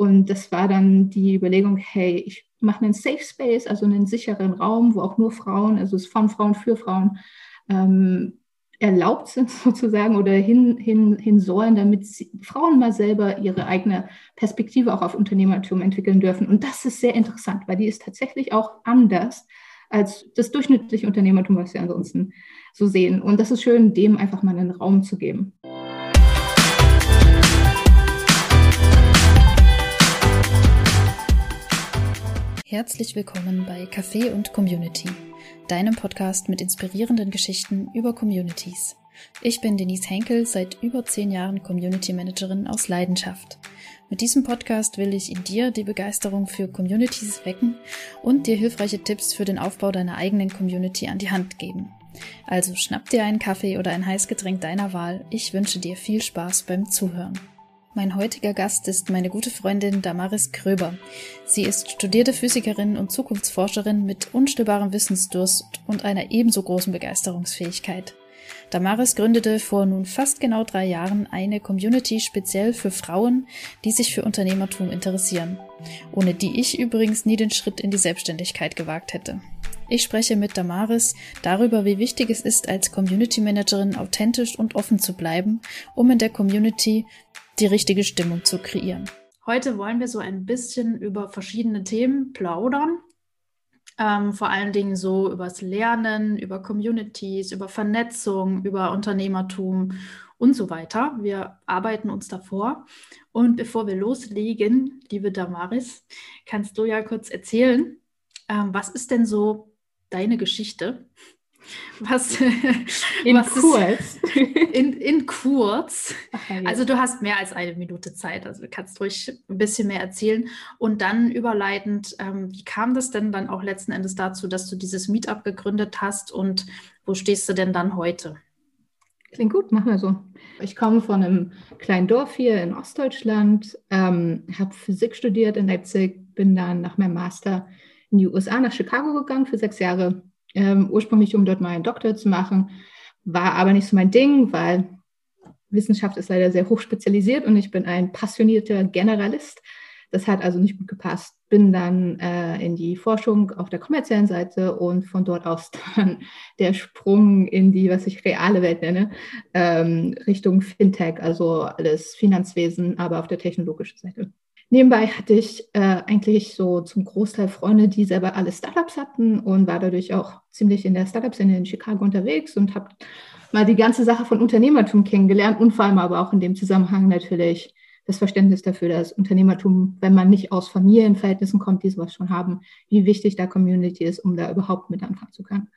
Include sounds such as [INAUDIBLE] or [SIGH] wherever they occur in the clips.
Und das war dann die Überlegung, hey, ich mache einen Safe Space, also einen sicheren Raum, wo auch nur Frauen, also es von Frauen für Frauen, ähm, erlaubt sind [LAUGHS] sozusagen oder hin, hin, hin sollen, damit sie, Frauen mal selber ihre eigene Perspektive auch auf Unternehmertum entwickeln dürfen. Und das ist sehr interessant, weil die ist tatsächlich auch anders als das durchschnittliche Unternehmertum, was wir ansonsten so sehen. Und das ist schön, dem einfach mal einen Raum zu geben. Herzlich willkommen bei Café und Community, deinem Podcast mit inspirierenden Geschichten über Communities. Ich bin Denise Henkel, seit über zehn Jahren Community Managerin aus Leidenschaft. Mit diesem Podcast will ich in dir die Begeisterung für Communities wecken und dir hilfreiche Tipps für den Aufbau deiner eigenen Community an die Hand geben. Also schnapp dir einen Kaffee oder ein Heißgetränk deiner Wahl. Ich wünsche dir viel Spaß beim Zuhören. Mein heutiger Gast ist meine gute Freundin Damaris Kröber. Sie ist studierte Physikerin und Zukunftsforscherin mit unstillbarem Wissensdurst und einer ebenso großen Begeisterungsfähigkeit. Damaris gründete vor nun fast genau drei Jahren eine Community speziell für Frauen, die sich für Unternehmertum interessieren, ohne die ich übrigens nie den Schritt in die Selbstständigkeit gewagt hätte. Ich spreche mit Damaris darüber, wie wichtig es ist, als Community Managerin authentisch und offen zu bleiben, um in der Community die richtige Stimmung zu kreieren. Heute wollen wir so ein bisschen über verschiedene Themen plaudern. Ähm, vor allen Dingen so übers Lernen, über Communities, über Vernetzung, über Unternehmertum und so weiter. Wir arbeiten uns davor. Und bevor wir loslegen, liebe Damaris, kannst du ja kurz erzählen, ähm, was ist denn so deine Geschichte? Was, [LAUGHS] in was kurz. [LAUGHS] in, in kurz. Also du hast mehr als eine Minute Zeit, also du kannst ruhig ein bisschen mehr erzählen. Und dann überleitend, ähm, wie kam das denn dann auch letzten Endes dazu, dass du dieses Meetup gegründet hast und wo stehst du denn dann heute? Klingt gut, machen wir so. Ich komme von einem kleinen Dorf hier in Ostdeutschland, ähm, habe Physik studiert in Leipzig, bin dann nach meinem Master in die USA nach Chicago gegangen für sechs Jahre ähm, ursprünglich um dort mal einen Doktor zu machen, war aber nicht so mein Ding, weil Wissenschaft ist leider sehr hoch spezialisiert und ich bin ein passionierter Generalist. Das hat also nicht gut gepasst. Bin dann äh, in die Forschung auf der kommerziellen Seite und von dort aus [LAUGHS] dann der Sprung in die, was ich reale Welt nenne, ähm, Richtung Fintech, also alles Finanzwesen, aber auf der technologischen Seite. Nebenbei hatte ich äh, eigentlich so zum Großteil Freunde, die selber alle Startups hatten und war dadurch auch ziemlich in der Startup-Szene in Chicago unterwegs und habe mal die ganze Sache von Unternehmertum kennengelernt und vor allem aber auch in dem Zusammenhang natürlich das Verständnis dafür, dass Unternehmertum, wenn man nicht aus Familienverhältnissen kommt, die sowas schon haben, wie wichtig da Community ist, um da überhaupt mit anfangen zu können.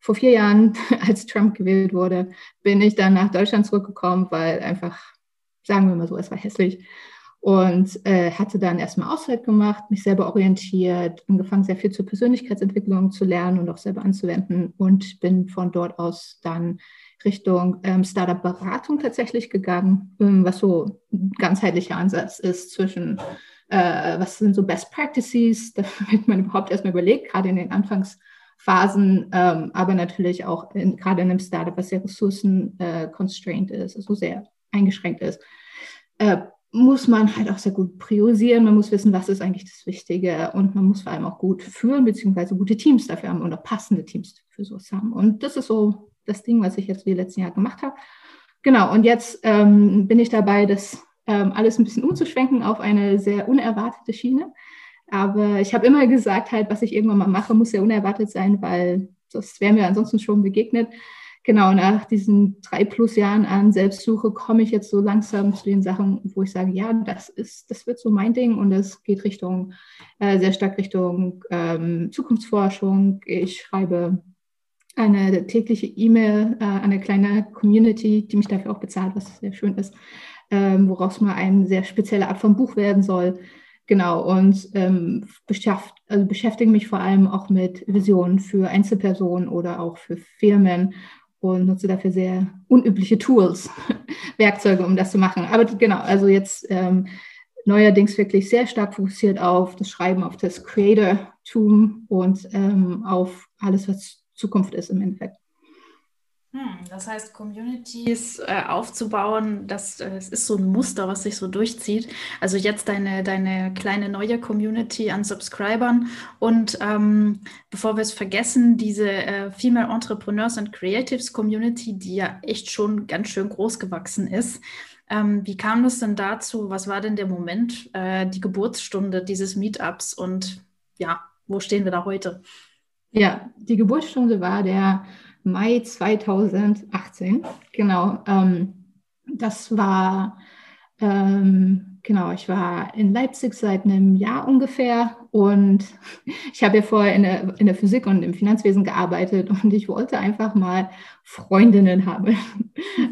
Vor vier Jahren, [LAUGHS] als Trump gewählt wurde, bin ich dann nach Deutschland zurückgekommen, weil einfach, sagen wir mal so, es war hässlich und äh, hatte dann erstmal Auszeit gemacht, mich selber orientiert, angefangen sehr viel zur Persönlichkeitsentwicklung zu lernen und auch selber anzuwenden und bin von dort aus dann Richtung ähm, Startup-Beratung tatsächlich gegangen, ähm, was so ein ganzheitlicher Ansatz ist zwischen, äh, was sind so Best Practices, [LAUGHS] damit man überhaupt erstmal überlegt, gerade in den Anfangsphasen, ähm, aber natürlich auch in, gerade in einem Startup, was sehr ressourcen-constrained äh, ist, also sehr eingeschränkt ist. Muss man halt auch sehr gut priorisieren. Man muss wissen, was ist eigentlich das Wichtige und man muss vor allem auch gut führen, beziehungsweise gute Teams dafür haben oder passende Teams für sowas haben. Und das ist so das Ding, was ich jetzt die letzten Jahre gemacht habe. Genau, und jetzt ähm, bin ich dabei, das ähm, alles ein bisschen umzuschwenken auf eine sehr unerwartete Schiene. Aber ich habe immer gesagt, halt, was ich irgendwann mal mache, muss sehr unerwartet sein, weil das wäre mir ansonsten schon begegnet genau, nach diesen drei plus Jahren an Selbstsuche komme ich jetzt so langsam zu den Sachen, wo ich sage, ja, das ist, das wird so mein Ding und das geht Richtung, äh, sehr stark Richtung ähm, Zukunftsforschung. Ich schreibe eine tägliche E-Mail äh, an eine kleine Community, die mich dafür auch bezahlt, was sehr schön ist, ähm, woraus mal eine sehr spezielle Art von Buch werden soll. Genau, und ähm, beschäft, also beschäftige mich vor allem auch mit Visionen für Einzelpersonen oder auch für Firmen und nutze dafür sehr unübliche Tools, [LAUGHS] Werkzeuge, um das zu machen. Aber genau, also jetzt ähm, neuerdings wirklich sehr stark fokussiert auf das Schreiben, auf das Creator-Tum und ähm, auf alles, was Zukunft ist im Endeffekt. Hm, das heißt, Communities äh, aufzubauen, das, äh, das ist so ein Muster, was sich so durchzieht. Also jetzt deine, deine kleine neue Community an Subscribern. Und ähm, bevor wir es vergessen, diese äh, Female Entrepreneurs and Creatives Community, die ja echt schon ganz schön groß gewachsen ist. Ähm, wie kam es denn dazu? Was war denn der Moment, äh, die Geburtsstunde dieses Meetups? Und ja, wo stehen wir da heute? Ja, die Geburtsstunde war der Mai 2018. Genau. Ähm, das war, ähm, genau, ich war in Leipzig seit einem Jahr ungefähr und [LAUGHS] ich habe ja vorher in der, in der Physik und im Finanzwesen gearbeitet und ich wollte einfach mal Freundinnen haben. [LAUGHS]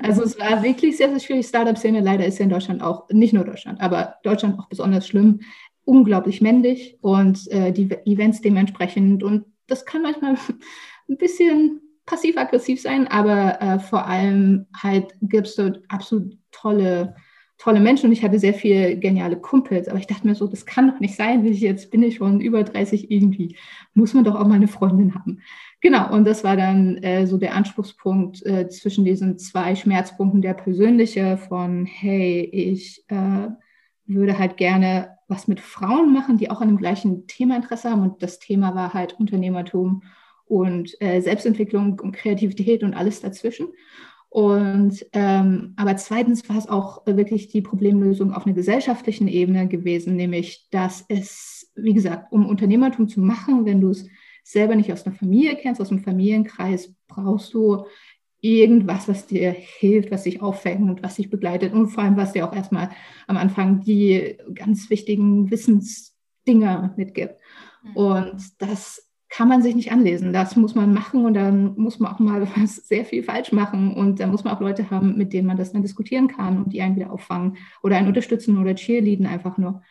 Also es war wirklich sehr, sehr schwierig. Startup-Szene leider ist ja in Deutschland auch, nicht nur Deutschland, aber Deutschland auch besonders schlimm, unglaublich männlich und äh, die Events dementsprechend und das kann manchmal [LAUGHS] ein bisschen passiv-aggressiv sein, aber äh, vor allem halt gibt es dort absolut tolle, tolle Menschen. Und ich hatte sehr viele geniale Kumpels, aber ich dachte mir so, das kann doch nicht sein, ich jetzt bin ich schon über 30 irgendwie, muss man doch auch mal eine Freundin haben. Genau, und das war dann äh, so der Anspruchspunkt äh, zwischen diesen zwei Schmerzpunkten, der persönliche von, hey, ich äh, würde halt gerne was mit Frauen machen, die auch an dem gleichen Thema Interesse haben. Und das Thema war halt Unternehmertum und äh, Selbstentwicklung und Kreativität und alles dazwischen. Und ähm, aber zweitens war es auch wirklich die Problemlösung auf einer gesellschaftlichen Ebene gewesen, nämlich dass es, wie gesagt, um Unternehmertum zu machen, wenn du es selber nicht aus einer Familie kennst, aus einem Familienkreis, brauchst du irgendwas, was dir hilft, was dich auffängt und was dich begleitet und vor allem, was dir auch erstmal am Anfang die ganz wichtigen Wissensdinger mitgibt. Mhm. Und das kann man sich nicht anlesen. Das muss man machen und dann muss man auch mal [LAUGHS] was sehr viel falsch machen und dann muss man auch Leute haben, mit denen man das dann diskutieren kann und die einen wieder auffangen oder einen unterstützen oder cheerleaden einfach nur.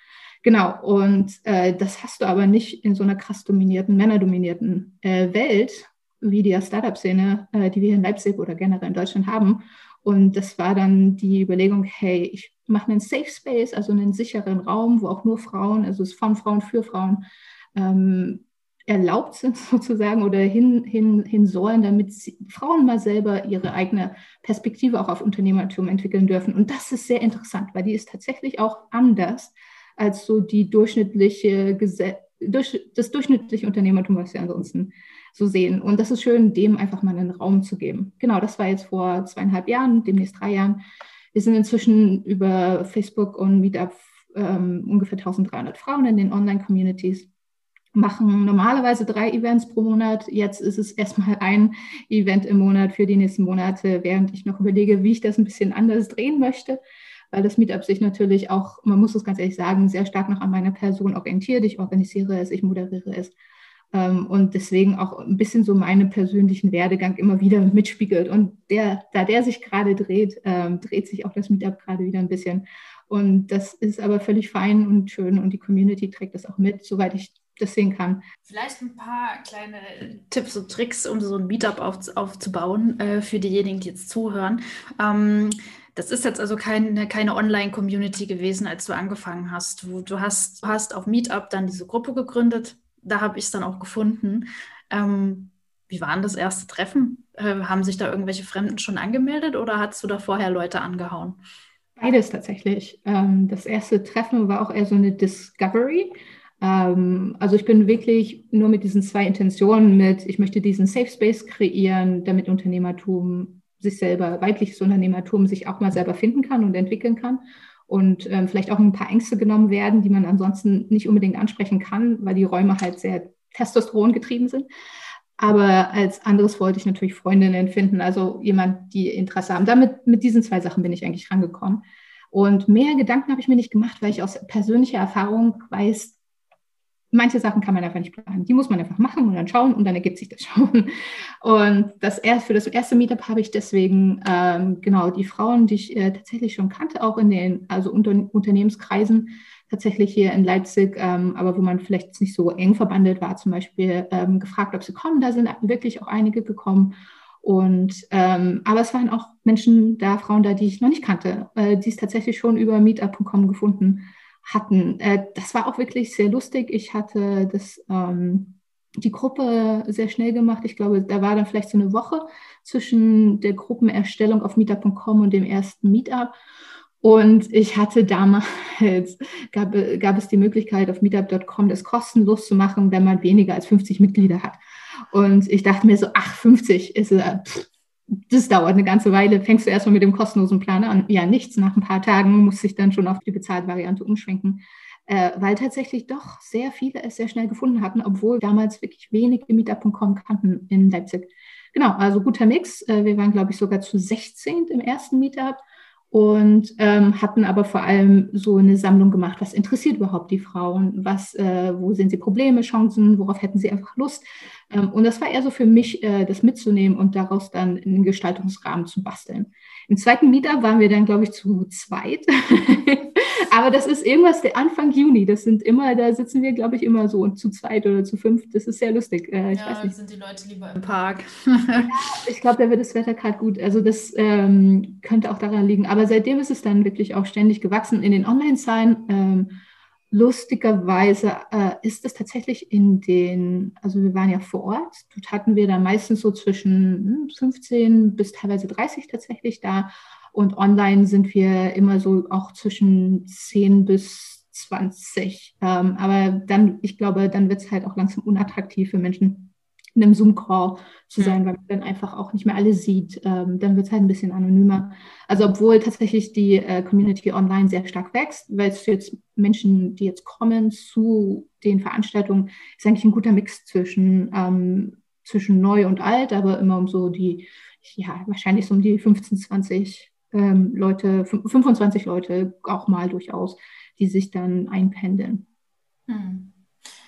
Genau, und äh, das hast du aber nicht in so einer krass dominierten, männerdominierten äh, Welt wie die Startup-Szene, äh, die wir in Leipzig oder generell in Deutschland haben. Und das war dann die Überlegung, hey, ich mache einen Safe Space, also einen sicheren Raum, wo auch nur Frauen, also es ist von Frauen für Frauen, ähm, erlaubt sind [LAUGHS] sozusagen oder hin, hin, hin sollen, damit Frauen mal selber ihre eigene Perspektive auch auf Unternehmertum entwickeln dürfen. Und das ist sehr interessant, weil die ist tatsächlich auch anders als so die durchschnittliche durch, das durchschnittliche Unternehmertum, was wir ansonsten so sehen. Und das ist schön, dem einfach mal einen Raum zu geben. Genau, das war jetzt vor zweieinhalb Jahren, demnächst drei Jahren. Wir sind inzwischen über Facebook und Meetup ähm, ungefähr 1300 Frauen in den Online-Communities machen normalerweise drei Events pro Monat. Jetzt ist es erstmal ein Event im Monat für die nächsten Monate, während ich noch überlege, wie ich das ein bisschen anders drehen möchte, weil das Meetup sich natürlich auch, man muss es ganz ehrlich sagen, sehr stark noch an meiner Person orientiert. Ich organisiere es, ich moderiere es. Ähm, und deswegen auch ein bisschen so meinen persönlichen Werdegang immer wieder mitspiegelt. Und der, da der sich gerade dreht, ähm, dreht sich auch das Meetup gerade wieder ein bisschen. Und das ist aber völlig fein und schön und die Community trägt das auch mit, soweit ich das sehen kann. Vielleicht ein paar kleine Tipps und Tricks, um so ein Meetup auf, aufzubauen äh, für diejenigen, die jetzt zuhören. Ähm, das ist jetzt also keine, keine Online-Community gewesen, als du angefangen hast. Du, du hast, hast auf Meetup dann diese Gruppe gegründet. Da habe ich es dann auch gefunden. Ähm, wie war denn das erste Treffen? Äh, haben sich da irgendwelche Fremden schon angemeldet oder hast du da vorher Leute angehauen? Beides tatsächlich. Ähm, das erste Treffen war auch eher so eine Discovery. Ähm, also ich bin wirklich nur mit diesen zwei Intentionen mit, ich möchte diesen Safe Space kreieren, damit Unternehmertum sich selber, weibliches Unternehmertum sich auch mal selber finden kann und entwickeln kann und ähm, vielleicht auch ein paar Ängste genommen werden, die man ansonsten nicht unbedingt ansprechen kann, weil die Räume halt sehr Testosteron getrieben sind. Aber als anderes wollte ich natürlich Freundinnen finden, also jemand, die Interesse haben. Damit mit diesen zwei Sachen bin ich eigentlich rangekommen. Und mehr Gedanken habe ich mir nicht gemacht, weil ich aus persönlicher Erfahrung weiß, manche Sachen kann man einfach nicht planen. Die muss man einfach machen und dann schauen und dann ergibt sich das [LAUGHS] schon. Und das erst, für das erste Meetup habe ich deswegen ähm, genau die Frauen, die ich äh, tatsächlich schon kannte, auch in den also unter, Unternehmenskreisen, tatsächlich hier in Leipzig, ähm, aber wo man vielleicht nicht so eng verbandelt war, zum Beispiel ähm, gefragt, ob sie kommen. Da sind wirklich auch einige gekommen. Und ähm, aber es waren auch Menschen da, Frauen da, die ich noch nicht kannte, äh, die es tatsächlich schon über Meetup.com gefunden hatten. Äh, das war auch wirklich sehr lustig. Ich hatte das, ähm, die Gruppe sehr schnell gemacht. Ich glaube, da war dann vielleicht so eine Woche zwischen der Gruppenerstellung auf meetup.com und dem ersten Meetup. Und ich hatte damals, [LAUGHS] gab, gab es die Möglichkeit auf meetup.com das kostenlos zu machen, wenn man weniger als 50 Mitglieder hat. Und ich dachte mir so, ach, 50 ist, äh, das dauert eine ganze Weile. Fängst du erstmal mit dem kostenlosen Plan an? Ja, nichts. Nach ein paar Tagen muss ich dann schon auf die bezahlte Variante umschwenken, äh, weil tatsächlich doch sehr viele es sehr schnell gefunden hatten, obwohl damals wirklich wenige Meetup.com kannten in Leipzig. Genau, also guter Mix. Äh, wir waren, glaube ich, sogar zu 16 im ersten Meetup und ähm, hatten aber vor allem so eine Sammlung gemacht, was interessiert überhaupt die Frauen, was, äh, wo sehen sie Probleme, Chancen, worauf hätten sie einfach Lust. Ähm, und das war eher so für mich, äh, das mitzunehmen und daraus dann einen Gestaltungsrahmen zu basteln. Im zweiten Meetup waren wir dann, glaube ich, zu zweit. [LAUGHS] Aber das ist irgendwas der Anfang Juni. Das sind immer, da sitzen wir, glaube ich, immer so zu zweit oder zu fünf. Das ist sehr lustig. Äh, ich ja, weiß nicht. sind die Leute lieber im Park. ja, ich glaube, da wird das Wetter gerade gut. Also das ähm, könnte auch daran liegen. Aber seitdem ist es dann wirklich auch ständig gewachsen in den Online-Zahlen. Ähm, lustigerweise äh, ist es tatsächlich in den, also wir waren ja vor Ort, dort hatten wir dann meistens so zwischen 15 hm, bis teilweise 30 tatsächlich da. Und online sind wir immer so auch zwischen 10 bis 20. Ähm, aber dann, ich glaube, dann wird es halt auch langsam unattraktiv für Menschen, in einem Zoom-Call zu sein, weil man dann einfach auch nicht mehr alle sieht. Ähm, dann wird es halt ein bisschen anonymer. Also obwohl tatsächlich die äh, Community online sehr stark wächst, weil es jetzt Menschen, die jetzt kommen zu den Veranstaltungen, ist eigentlich ein guter Mix zwischen, ähm, zwischen neu und alt, aber immer um so die, ja, wahrscheinlich so um die 15, 20 ähm, Leute, 25 Leute auch mal durchaus, die sich dann einpendeln. Hm.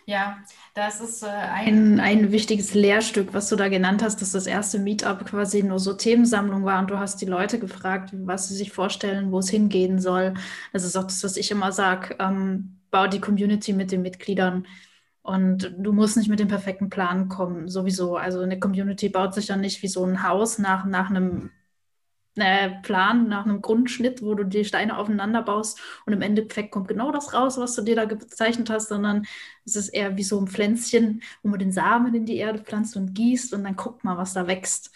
Ja, das ist äh, ein, ein wichtiges Lehrstück, was du da genannt hast, dass das erste Meetup quasi nur so Themensammlung war und du hast die Leute gefragt, was sie sich vorstellen, wo es hingehen soll. Das ist auch das, was ich immer sage, ähm, bau die Community mit den Mitgliedern. Und du musst nicht mit dem perfekten Plan kommen, sowieso. Also eine Community baut sich ja nicht wie so ein Haus nach, nach einem äh, Plan, nach einem Grundschnitt, wo du die Steine aufeinander baust und im Endeffekt kommt genau das raus, was du dir da gezeichnet hast, sondern es ist eher wie so ein Pflänzchen, wo man den Samen in die Erde pflanzt und gießt und dann guckt mal, was da wächst.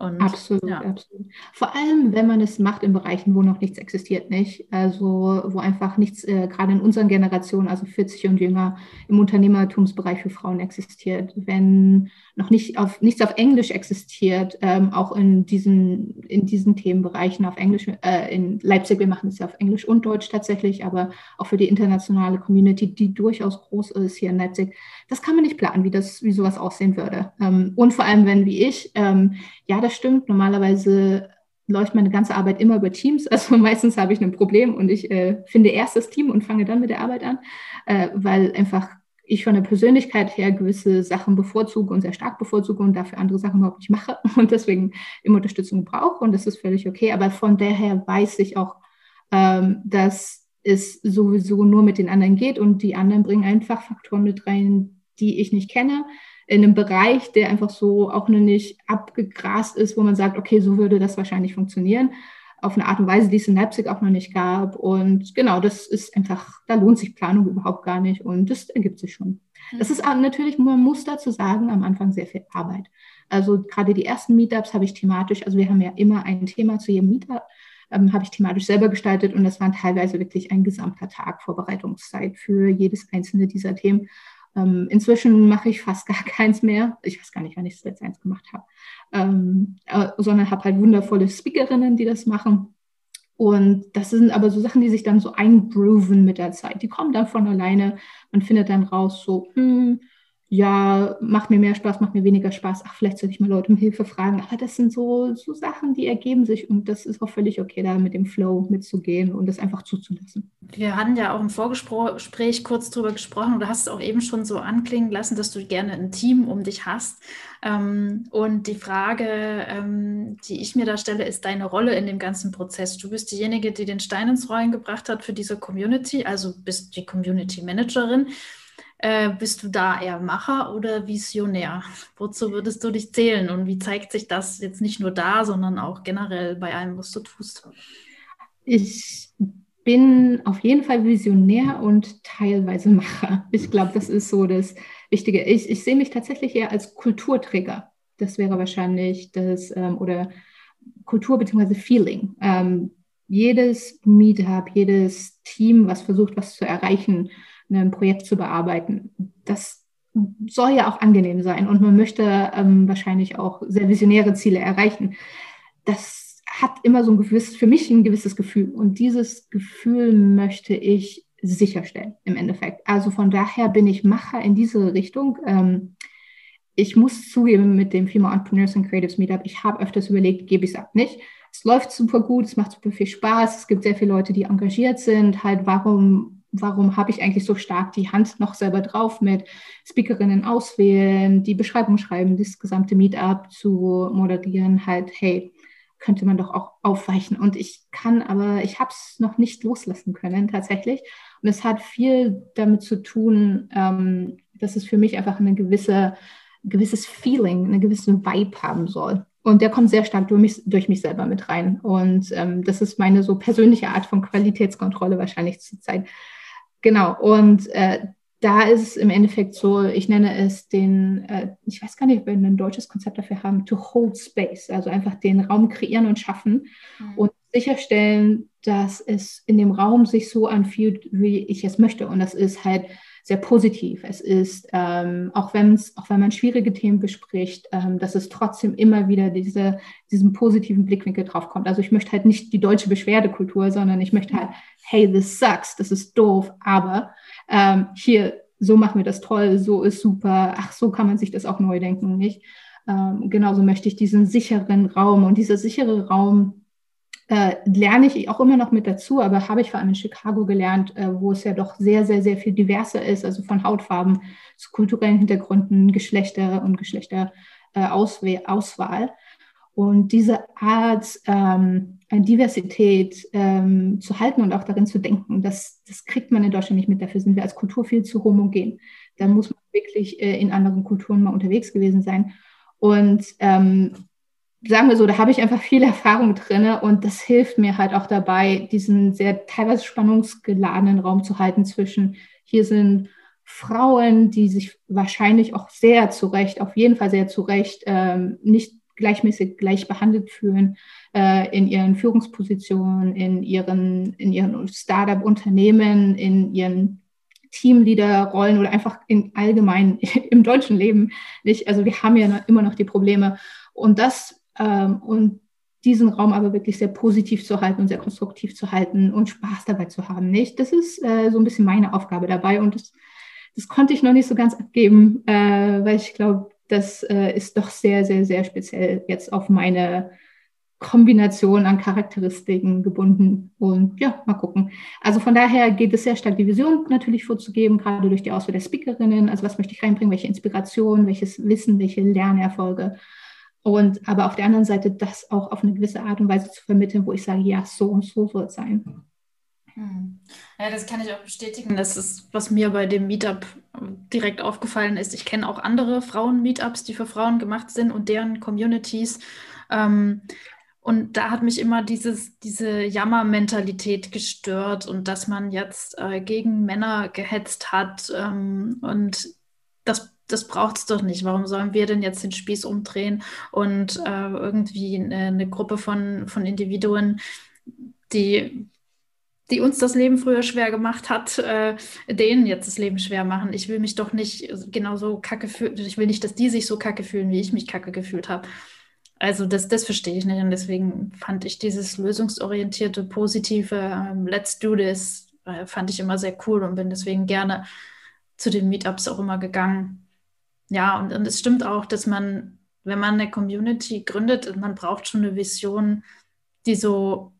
Und, absolut, ja. absolut. Vor allem, wenn man es macht in Bereichen, wo noch nichts existiert, nicht? Also wo einfach nichts, äh, gerade in unseren Generationen, also 40 und jünger, im Unternehmertumsbereich für Frauen existiert. Wenn noch nicht auf, nichts auf Englisch existiert, ähm, auch in diesen, in diesen Themenbereichen auf Englisch, äh, in Leipzig, wir machen es ja auf Englisch und Deutsch tatsächlich, aber auch für die internationale Community, die durchaus groß ist hier in Leipzig, das kann man nicht planen, wie das, wie sowas aussehen würde. Ähm, und vor allem, wenn wie ich, ähm, ja, das stimmt, normalerweise läuft meine ganze Arbeit immer über Teams. [LAUGHS] Also meistens habe ich ein Problem und ich äh, finde erst das Team und fange dann mit der Arbeit an, äh, weil einfach ich von der Persönlichkeit her gewisse Sachen bevorzuge und sehr stark bevorzuge und dafür andere Sachen überhaupt nicht mache [LAUGHS] und deswegen immer Unterstützung brauche und das ist völlig okay. Aber von daher weiß ich auch, ähm, dass es sowieso nur mit den anderen geht und die anderen bringen einfach Faktoren mit rein, die ich nicht kenne, in einem Bereich, der einfach so auch noch nicht abgegrast ist, wo man sagt, okay, so würde das wahrscheinlich funktionieren auf eine Art und Weise, die es in Leipzig auch noch nicht gab. Und genau, das ist einfach, da lohnt sich Planung überhaupt gar nicht und das ergibt sich schon. Das mhm. ist natürlich, man muss dazu sagen, am Anfang sehr viel Arbeit. Also gerade die ersten Meetups habe ich thematisch, also wir haben ja immer ein Thema zu jedem Meetup, ähm, habe ich thematisch selber gestaltet und das waren teilweise wirklich ein gesamter Tag Vorbereitungszeit für jedes einzelne dieser Themen. Ähm, inzwischen mache ich fast gar [LAUGHS] keins mehr. Ich weiß gar nicht, wann ich das letzte eins gemacht habe. Ähm, äh, sondern habe halt wundervolle Speakerinnen, die das machen. Und das sind aber so Sachen, die sich dann so eingrooven mit der Zeit. Die kommen dann von alleine. Man findet dann raus, so, hm, ja, macht mir mehr Spaß, macht mir weniger Spaß, ach, vielleicht sollte ich mal Leute um Hilfe fragen. Aber das sind so, so Sachen, die ergeben sich und das ist auch völlig okay, da mit dem Flow mitzugehen und das einfach zuzulassen. Wir hatten ja auch im Vorgespräch kurz drüber gesprochen du hast es auch eben schon so anklingen lassen, dass du gerne ein Team um dich hast. Ähm, und die Frage, ähm, die ich mir da stelle, ist deine Rolle in dem ganzen Prozess. Du bist diejenige, die den Stein ins Rollen gebracht hat für diese Community, also bist die Community Managerin. Äh, bist du da eher Macher oder Visionär? Wozu würdest du dich zählen und wie zeigt sich das jetzt nicht nur da, sondern auch generell bei allem, was du tust? Ich bin auf jeden Fall Visionär und teilweise Macher. Ich glaube, das ist so das Wichtige. Ich, ich sehe mich tatsächlich eher als Kulturträger. Das wäre wahrscheinlich das, ähm, oder Kultur bzw. Feeling. Ähm, jedes Meetup, jedes Team, was versucht, was zu erreichen, ein Projekt zu bearbeiten, das soll ja auch angenehm sein und man möchte ähm, wahrscheinlich auch sehr visionäre Ziele erreichen. Das hat immer so ein gewisses, für mich ein gewisses Gefühl und dieses Gefühl möchte ich sicherstellen im Endeffekt. Also von daher bin ich Macher in diese Richtung. Ähm, ich muss zugeben, mit dem Female Entrepreneurs and Creatives Meetup, ich habe öfters überlegt, gebe ich es ab nicht. Es läuft super gut, es macht super viel Spaß, es gibt sehr viele Leute, die engagiert sind. Halt, warum, warum habe ich eigentlich so stark die Hand noch selber drauf mit Speakerinnen auswählen, die Beschreibung schreiben, das gesamte Meetup zu moderieren? Halt, hey, könnte man doch auch aufweichen. Und ich kann aber, ich habe es noch nicht loslassen können tatsächlich. Und es hat viel damit zu tun, ähm, dass es für mich einfach eine gewisse gewisses Feeling, eine gewisse Vibe haben soll. Und der kommt sehr stark durch mich, durch mich selber mit rein. Und ähm, das ist meine so persönliche Art von Qualitätskontrolle wahrscheinlich zur Zeit. Genau. Und äh, da ist es im Endeffekt so, ich nenne es den, äh, ich weiß gar nicht, ob wir ein deutsches Konzept dafür haben, to hold space, also einfach den Raum kreieren und schaffen mhm. und sicherstellen, dass es in dem Raum sich so anfühlt, wie ich es möchte. Und das ist halt sehr positiv. Es ist, ähm, auch, wenn's, auch wenn man schwierige Themen bespricht, ähm, dass es trotzdem immer wieder diese, diesen positiven Blickwinkel drauf kommt. Also ich möchte halt nicht die deutsche Beschwerdekultur, sondern ich möchte halt, hey, this sucks, das ist doof, aber ähm, hier, so machen wir das toll, so ist super, ach, so kann man sich das auch neu denken, nicht? Ähm, genauso möchte ich diesen sicheren Raum und dieser sichere Raum, äh, lerne ich auch immer noch mit dazu, aber habe ich vor allem in Chicago gelernt, äh, wo es ja doch sehr, sehr, sehr viel diverser ist, also von Hautfarben zu kulturellen Hintergründen, Geschlechter und Geschlechterauswahl. Äh, und diese Art ähm, Diversität ähm, zu halten und auch darin zu denken, das, das kriegt man in Deutschland nicht mit. Dafür sind wir als Kultur viel zu homogen. Da muss man wirklich äh, in anderen Kulturen mal unterwegs gewesen sein. Und ähm, sagen wir so, da habe ich einfach viel [LAUGHS] Erfahrung drin und das hilft mir halt auch dabei, diesen sehr teilweise spannungsgeladenen Raum zu halten zwischen, hier sind Frauen, die sich wahrscheinlich auch sehr zu Recht, auf jeden Fall sehr zu Recht, ähm, nicht gleichmäßig gleich behandelt fühlen äh, in ihren Führungspositionen, in ihren, in ihren Startup-Unternehmen, in ihren Teamleader-Rollen oder einfach in allgemein [LAUGHS] im deutschen Leben nicht. Also wir haben ja immer noch die Probleme. Und das und diesen Raum aber wirklich sehr positiv zu halten und sehr konstruktiv zu halten und Spaß dabei zu haben. Nicht? Das ist äh, so ein bisschen meine Aufgabe dabei und das, das konnte ich noch nicht so ganz abgeben, äh, weil ich glaube, das äh, ist doch sehr, sehr, sehr speziell jetzt auf meine Kombination an Charakteristiken gebunden. Und ja, mal gucken. Also von daher geht es sehr stark, die Vision natürlich vorzugeben, gerade durch die Auswahl der Speakerinnen. Also was möchte ich reinbringen, welche Inspiration, welches Wissen, welche Lernerfolge und aber auf der anderen Seite das auch auf eine gewisse Art und Weise zu vermitteln, wo ich sage, ja, so und so soll es sein. Hm. Ja, das kann ich auch bestätigen. Das ist, was mir bei dem Meetup direkt aufgefallen ist. Ich kenne auch andere Frauen-Meetups, die für Frauen gemacht sind und deren Communities. Ähm, und da hat mich immer dieses, diese Jammermentalität gestört und dass man jetzt äh, gegen Männer gehetzt hat. Ähm, und das das braucht es doch nicht. Warum sollen wir denn jetzt den Spieß umdrehen und äh, irgendwie eine, eine, Gruppe von, von Individuen, die, die uns das Leben früher schwer gemacht hat, äh, denen jetzt das Leben schwer machen? Ich will mich doch nicht genauso kacke fühlen. Ich will nicht, dass die sich so kacke fühlen, wie ich mich kacke gefühlt habe. Also das, das verstehe ich nicht und deswegen fand ich dieses lösungsorientierte, positive ähm, Let's do this, äh, fand ich immer sehr cool und bin deswegen gerne zu den Meetups auch immer gegangen. Ja, und, und es stimmt auch, dass man, wenn man eine Community gründet, man braucht schon eine Vision, die so,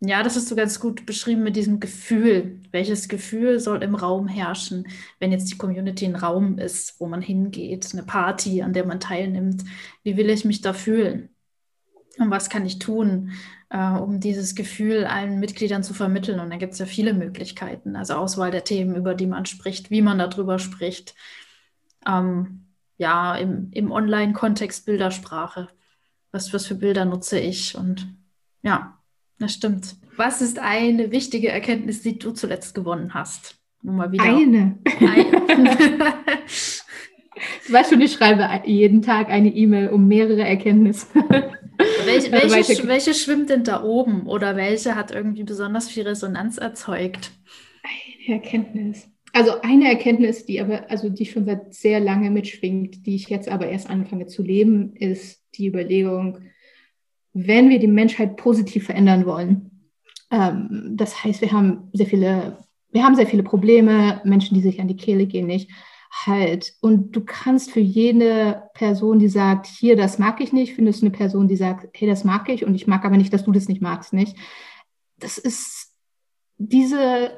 ja, das ist so ganz gut beschrieben mit diesem Gefühl. Welches Gefühl soll im Raum herrschen, wenn jetzt die Community ein Raum ist, wo man hingeht, eine Party, an der man teilnimmt? Wie will ich mich da fühlen? Und was kann ich tun, äh, um dieses Gefühl allen Mitgliedern zu vermitteln? Und da gibt es ja viele Möglichkeiten, also Auswahl der Themen, über die man spricht, wie man darüber spricht, ähm, ja, im, im Online-Kontext Bildersprache. Was, was für Bilder nutze ich? Und ja, Das stimmt. Was ist eine wichtige Erkenntnis, die du zuletzt gewonnen hast? Nur mal wieder. Eine. eine. du weißt schon, ich schreibe jeden Tag eine E-Mail um mehrere Erkenntnisse. [LAUGHS] Welche, welche, welche, schwimmt denn da oben oder welche hat irgendwie besonders viel Resonanz erzeugt? Eine Erkenntnis. Also eine Erkenntnis, die aber, also die schon seit sehr lange mitschwingt, die ich jetzt aber erst anfange zu leben, ist die Überlegung, wenn wir die Menschheit positiv verändern wollen, ähm, das heißt, wir haben sehr viele, wir haben sehr viele Probleme, Menschen, die sich an die Kehle gehen, nicht halt. Und du kannst für jede Person, die sagt, hier, das mag ich nicht, findest du eine Person, die sagt, hey, das mag ich und ich mag aber nicht, dass du das nicht magst, nicht? Das ist diese,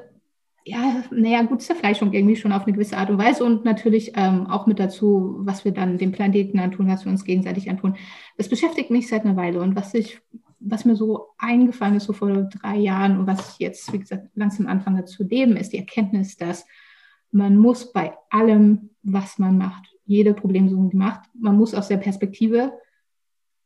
ja, naja, gut, Zerfleischung irgendwie schon auf eine gewisse Art und Weise und natürlich ähm, auch mit dazu, was wir dann dem Planeten antun, was wir uns gegenseitig antun. Das beschäftigt mich seit einer Weile und was ich was mir so eingefallen ist, so vor drei Jahren und was ich jetzt, wie gesagt, langsam anfange zu leben, ist die Erkenntnis, dass man muss bei allem, was man macht, jede Problemlösung, die macht, man muss aus der Perspektive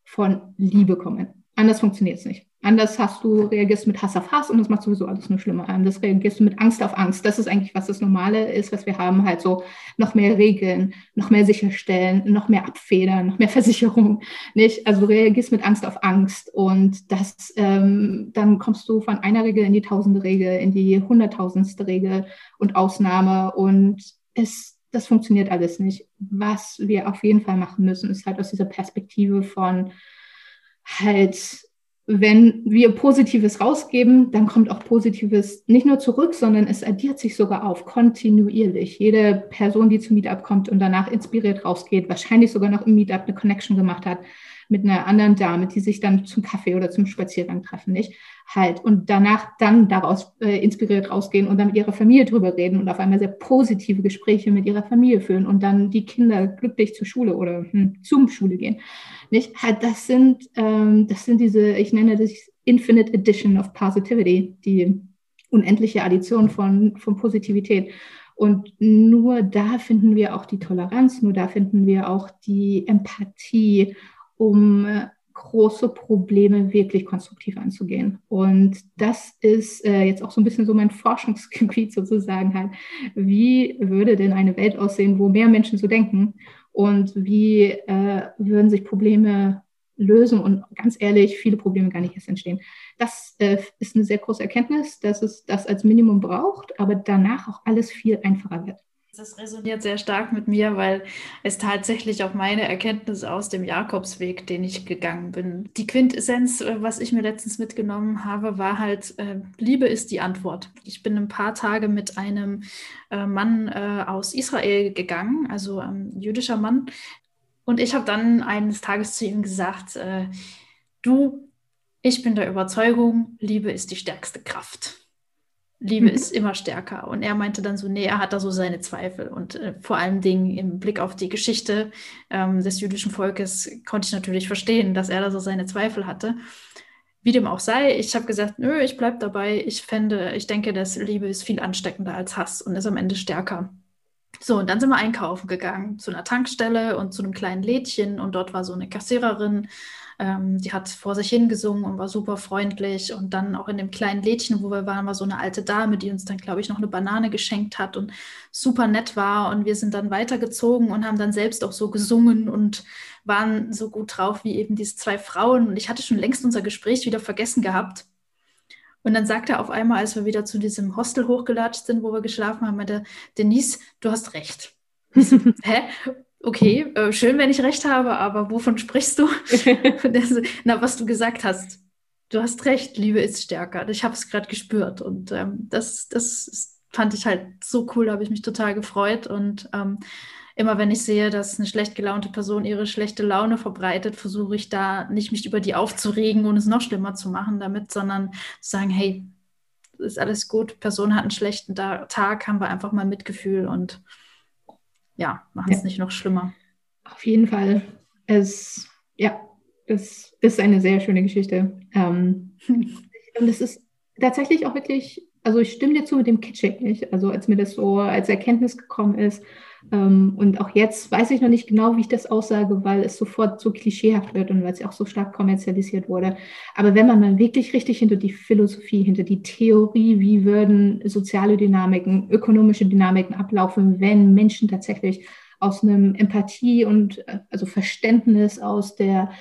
von Liebe kommen. Anders funktioniert es nicht. Anders hast du, reagierst mit Hass auf Hass und das macht sowieso alles nur schlimmer. Anders reagierst du mit Angst auf Angst. Das ist eigentlich, was das Normale ist, was wir haben. Halt so noch mehr Regeln, noch mehr sicherstellen, noch mehr abfedern, noch mehr [LAUGHS] Versicherung. Nicht? Also du reagierst mit Angst auf Angst und das, ähm, dann kommst du von einer Regel in die tausende Regel, in die hunderttausendste Regel und Ausnahme und es, das funktioniert alles nicht. Was wir auf jeden Fall machen müssen, ist halt aus dieser Perspektive von halt wenn wir Positives rausgeben, dann kommt auch Positives nicht nur zurück, sondern es addiert sich sogar auf, kontinuierlich. Jede Person, die zum Meetup kommt und danach inspiriert rausgeht, wahrscheinlich sogar noch im Meetup eine Connection gemacht hat, mit einer anderen Dame, die sich dann zum Kaffee oder zum Spaziergang treffen, nicht? Halt. Und danach dann daraus äh, inspiriert rausgehen und dann mit ihrer Familie drüber reden und auf einmal sehr positive Gespräche mit ihrer Familie führen und dann die Kinder glücklich zur Schule oder hm, zum Schule gehen. Nicht? Halt, das sind, ähm, das sind diese, ich nenne das Infinite Addition of Positivity, die unendliche Addition von, von Positivität. Und nur da finden wir auch die Toleranz, nur da finden wir auch die Empathie um äh, große Probleme wirklich konstruktiv anzugehen. Und das ist äh, jetzt auch so ein bisschen so mein [LAUGHS] Forschungsgebiet sozusagen halt. Wie würde denn eine Welt aussehen, wo mehr Menschen so denken? Und wie äh, würden sich Probleme lösen und ganz ehrlich, viele Probleme gar nicht erst entstehen. Das äh, ist eine sehr große Erkenntnis, dass es das als Minimum braucht, aber danach auch alles viel einfacher wird. Das resoniert sehr stark mit mir, weil es tatsächlich auch meine Erkenntnis aus dem Jakobsweg, den ich gegangen bin. Die Quintessenz, äh, was ich mir letztens mitgenommen habe, war halt, äh, Liebe ist die Antwort. Ich bin ein paar Tage mit einem äh, Mann aus Israel gegangen, also ein jüdischer Mann. Und ich habe dann eines Tages zu ihm gesagt, du, ich bin der Überzeugung, Liebe ist die stärkste Kraft. Liebe mhm. ist immer stärker. Und er meinte dann so, nee, er hat da so seine Zweifel. Und äh, vor allen Dingen im Blick auf die Geschichte ähm, des jüdischen Volkes konnte ich natürlich verstehen, dass er da so seine Zweifel hatte. Wie dem auch sei, ich habe gesagt, nö, ich bleibe dabei. Ich fände, ich denke, dass Liebe ist viel ansteckender als Hass und ist am Ende stärker. So, und dann sind wir einkaufen gegangen zu einer Tankstelle und zu einem kleinen Lädchen und dort war so eine Kassiererin ähm, die hat vor sich hingesungen und war super freundlich. Und dann auch in dem kleinen Lädchen, wo wir waren, war so eine alte Dame, die uns dann, glaube ich, noch eine Banane geschenkt hat und super nett war. Und wir sind dann weitergezogen und haben dann selbst auch so gesungen und waren so gut drauf wie eben diese zwei Frauen. Und ich hatte schon längst unser Gespräch wieder vergessen gehabt. Und dann sagte er auf einmal, als wir wieder zu diesem Hostel hochgelatscht sind, wo wir geschlafen haben, meinte, Denise, du hast recht. [LAUGHS] Hä? Okay, äh, schön, wenn ich recht habe, aber wovon sprichst du? [LAUGHS] [LAUGHS] Na, was du gesagt hast. Du hast recht, Liebe ist stärker. Ich habe es gerade gespürt und ähm, das, das fand ich halt so cool, da habe ich mich total gefreut und ähm, immer wenn ich sehe, dass eine schlecht gelaunte Person ihre schlechte Laune verbreitet, versuche ich da nicht mich über die aufzuregen und es noch schlimmer zu machen damit, sondern zu sagen, hey, ist alles gut, Person hat einen schlechten Tag, haben wir einfach mal Mitgefühl und ja, machen es ja. nicht noch schlimmer. Auf jeden Fall. Es, ja, es ist eine sehr schöne Geschichte. Ähm, [LAUGHS] und es ist tatsächlich auch wirklich, also ich stimme dir zu mit dem Kitschig nicht. Also als mir das so als Erkenntnis gekommen ist, und auch jetzt weiß ich noch nicht genau, wie ich das aussage, weil es sofort so klischeehaft wird und weil es auch so stark kommerzialisiert wurde. Aber wenn man dann wirklich richtig hinter die Philosophie, hinter die Theorie, wie würden soziale Dynamiken, ökonomische Dynamiken ablaufen, wenn Menschen tatsächlich aus einem Empathie und äh, also Verständnis aus der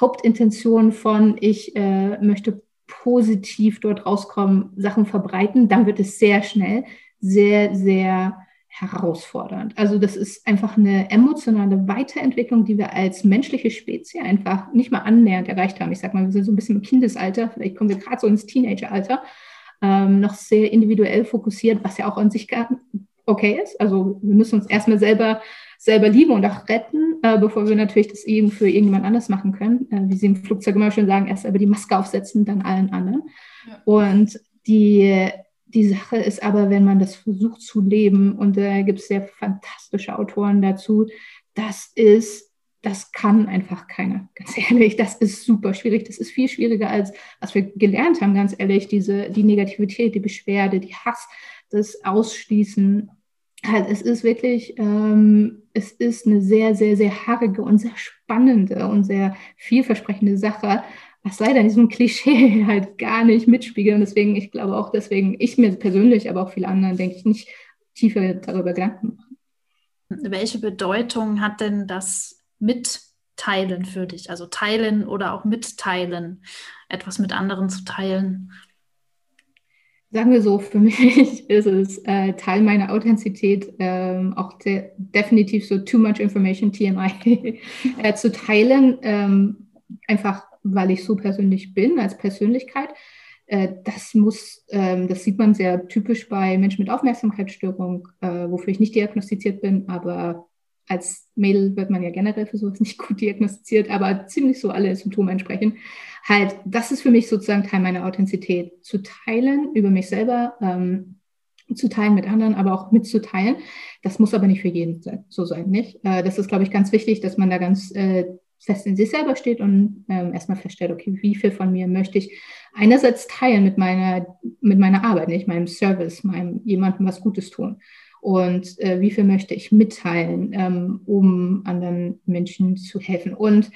Hauptintention von ich äh, möchte positiv dort rauskommen, Sachen verbreiten, dann wird es sehr schnell sehr, sehr herausfordernd. Also das ist einfach eine emotionale Weiterentwicklung, die wir als menschliche Spezies einfach nicht mal annähernd erreicht haben. Ich sag mal, wir sind so ein bisschen im Kindesalter, vielleicht kommen wir gerade so ins Teenageralter, ähm, noch sehr individuell fokussiert, was ja auch an sich okay ist. Also wir müssen uns erstmal selber, selber lieben und auch retten, äh, bevor wir natürlich das eben für irgendjemand anders machen können. Äh, wie sie im Flugzeug immer schön sagen, erst aber die Maske aufsetzen, dann allen anderen. Ja. Und die, die Sache ist aber, wenn man das versucht zu leben, und da gibt es sehr fantastische Autoren dazu, das ist, das kann einfach keiner, [LAUGHS] ganz ehrlich. Das ist super schwierig. Das ist viel schwieriger als was wir gelernt haben, ganz ehrlich. Diese, die Negativität, die Beschwerde, die Hass, das Ausschließen halt, es ist wirklich, ähm, es ist eine sehr, sehr, sehr haarige und sehr spannende und sehr vielversprechende Sache, was leider in diesem Klischee [LAUGHS] halt gar nicht mitspiegelt. Und deswegen, ich glaube auch deswegen, ich mir persönlich, aber auch viele anderen, denke ich, nicht tiefer darüber Gedanken machen. Welche Bedeutung hat denn das Mitteilen für dich? Also teilen oder auch mitteilen, etwas mit anderen zu teilen? sagen wir so, für [LAUGHS] mich ist es äh, Teil meiner Authentizität, ähm, auch de definitiv so too much information, TMI, [LAUGHS] äh, zu teilen, ähm, einfach weil ich so persönlich bin als Persönlichkeit. Äh, das muss, ähm, das sieht man sehr typisch bei Menschen mit Aufmerksamkeitsstörung, äh, wofür ich nicht diagnostiziert bin, aber als Mädel wird man ja generell für sowas [LAUGHS] nicht gut diagnostiziert, aber ziemlich so alle Symptome entsprechen. Halt, das ist für mich sozusagen Teil meiner Authentizität, zu teilen über mich selber, ähm, zu teilen mit anderen, aber auch mitzuteilen. Das muss aber nicht für jeden so sein, nicht? Äh, das ist, glaube ich, ganz wichtig, dass man da ganz äh, fest in sich selber steht und ähm, erstmal feststellt, okay, wie viel von mir möchte ich einerseits teilen mit meiner, mit meiner Arbeit, nicht meinem Service, meinem jemandem was Gutes tun und äh, wie viel möchte ich mitteilen, ähm, um anderen Menschen zu helfen. Und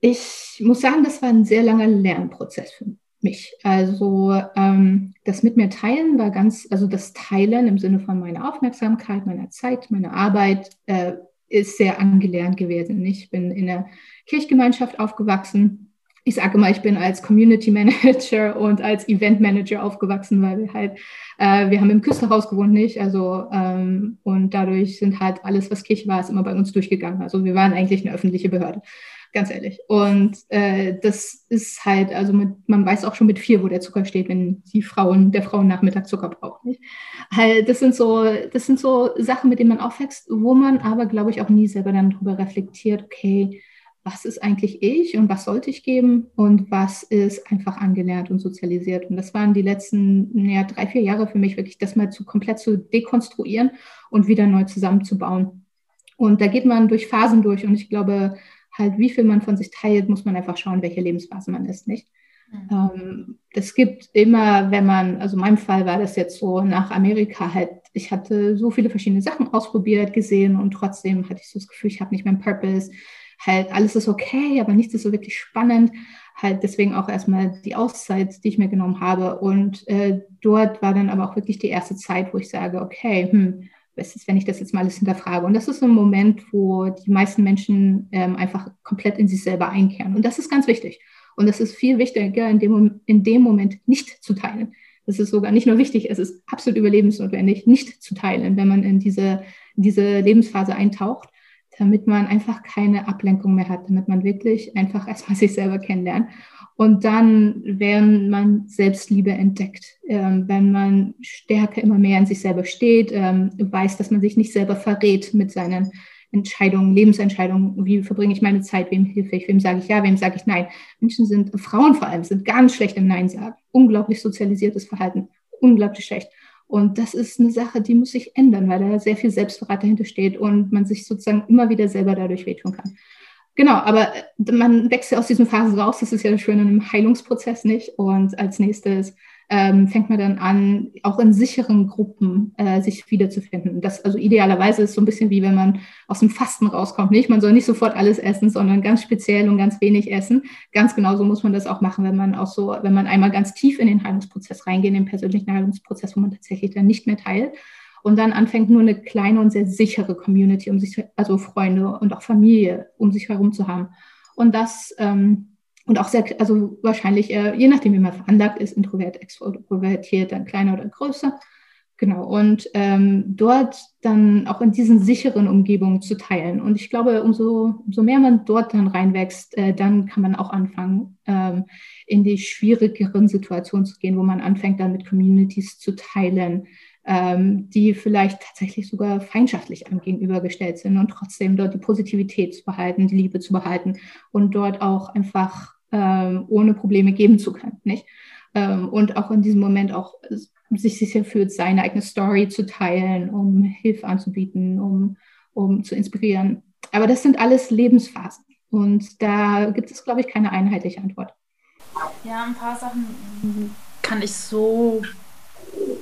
ich muss sagen, das war ein sehr langer Lernprozess für mich. Also ähm, das mit mir teilen war ganz, also das Teilen im Sinne von meiner Aufmerksamkeit, meiner Zeit, meiner Arbeit äh, ist sehr angelernt gewesen. Ich bin in der Kirchgemeinschaft aufgewachsen ich sage immer, ich bin als Community Manager [LAUGHS] und als Event Manager aufgewachsen, weil wir halt, äh, wir haben im Küsterhaus gewohnt, nicht? Also, ähm, und dadurch sind halt alles, was Kirche war, ist immer bei uns durchgegangen. Also wir waren eigentlich eine öffentliche Behörde, ganz ehrlich. Und äh, das ist halt, also mit, man weiß auch schon mit vier, wo der Zucker steht, wenn die Frauen, der Frauennachmittag Zucker braucht, nicht? Halt, das sind so, das sind so Sachen, mit denen man aufwächst, wo man aber, glaube ich, auch nie selber dann drüber reflektiert, okay, was ist eigentlich ich und was sollte ich geben und was ist einfach angelernt und sozialisiert. Und das waren die letzten ja, drei, vier Jahre für mich wirklich, das mal zu komplett zu dekonstruieren und wieder neu zusammenzubauen. Und da geht man durch Phasen durch und ich glaube, halt, wie viel man von sich teilt, muss man einfach schauen, welche Lebensphase man ist, nicht? Mhm. Es ähm, gibt immer, wenn man, also in meinem Fall war das jetzt so nach Amerika halt, ich hatte so viele verschiedene Sachen ausprobiert, gesehen und trotzdem hatte ich so das Gefühl, ich habe nicht meinen Purpose halt alles ist okay, aber nichts ist so wirklich spannend. Halt deswegen auch erstmal die Auszeit, die ich mir genommen habe. Und äh, dort war dann aber auch wirklich die erste Zeit, wo ich sage, okay, hm, was ist, wenn ich das jetzt mal alles hinterfrage? Und das ist ein Moment, wo die meisten Menschen ähm, einfach komplett in sich selber einkehren. Und das ist ganz wichtig. Und das ist viel wichtiger, in dem, in dem Moment nicht zu teilen. Das ist sogar nicht nur wichtig, es ist absolut überlebensnotwendig, nicht zu teilen, wenn man in diese, in diese Lebensphase eintaucht damit man einfach keine Ablenkung mehr hat, damit man wirklich einfach erstmal [LAUGHS] sich selber kennenlernt. Und dann, wenn man Selbstliebe entdeckt, ähm, wenn man stärker immer mehr in sich selber steht, ähm, weiß, dass man sich nicht selber verrät mit seinen Entscheidungen, Lebensentscheidungen, wie verbringe ich meine Zeit, wem hilfe ich, wem sage ich ja, wem sage ich nein. Menschen sind, Frauen vor allem, sind ganz schlecht im Nein sagen. Unglaublich sozialisiertes Verhalten, unglaublich schlecht. Und das ist eine Sache, die muss sich ändern, weil da sehr viel Selbstverrat dahinter steht und man sich sozusagen immer wieder selber dadurch wehtun kann. Genau, aber man wächst ja aus diesen Phasen raus. Das ist ja schön in einem Heilungsprozess nicht. Und als nächstes ähm, fängt man dann an, auch in sicheren Gruppen äh, sich wiederzufinden. Das also idealerweise ist so ein bisschen wie wenn man aus dem Fasten rauskommt. Nicht, man soll nicht sofort alles essen, sondern ganz speziell und ganz wenig essen. Ganz genauso muss man das auch machen, wenn man auch so, wenn man einmal ganz tief in den Heilungsprozess reingeht, in den persönlichen Heilungsprozess, wo man tatsächlich dann nicht mehr teilt und dann anfängt nur eine kleine und sehr sichere Community um sich, also Freunde und auch Familie um sich herum zu haben. Und das ähm, und auch sehr, also wahrscheinlich, äh, je nachdem, wie man veranlagt ist, introvert, extrovertiert, dann kleiner oder größer. Genau. Und ähm, dort dann auch in diesen sicheren Umgebungen zu teilen. Und ich glaube, umso, umso mehr man dort dann reinwächst, äh, dann kann man auch anfangen, ähm, in die schwierigeren Situationen zu gehen, wo man anfängt, dann mit Communities zu teilen, ähm, die vielleicht tatsächlich sogar feindschaftlich einem gegenübergestellt sind und trotzdem dort die Positivität zu behalten, die Liebe zu behalten und dort auch einfach ähm, ohne Probleme geben zu können. Nicht? Ähm, und auch in diesem Moment auch sich sicher fühlt, seine eigene Story zu teilen, um Hilfe anzubieten, um, um zu inspirieren. Aber das sind alles Lebensphasen. Und da gibt es, glaube ich, keine einheitliche Antwort. Ja, ein paar Sachen kann ich so,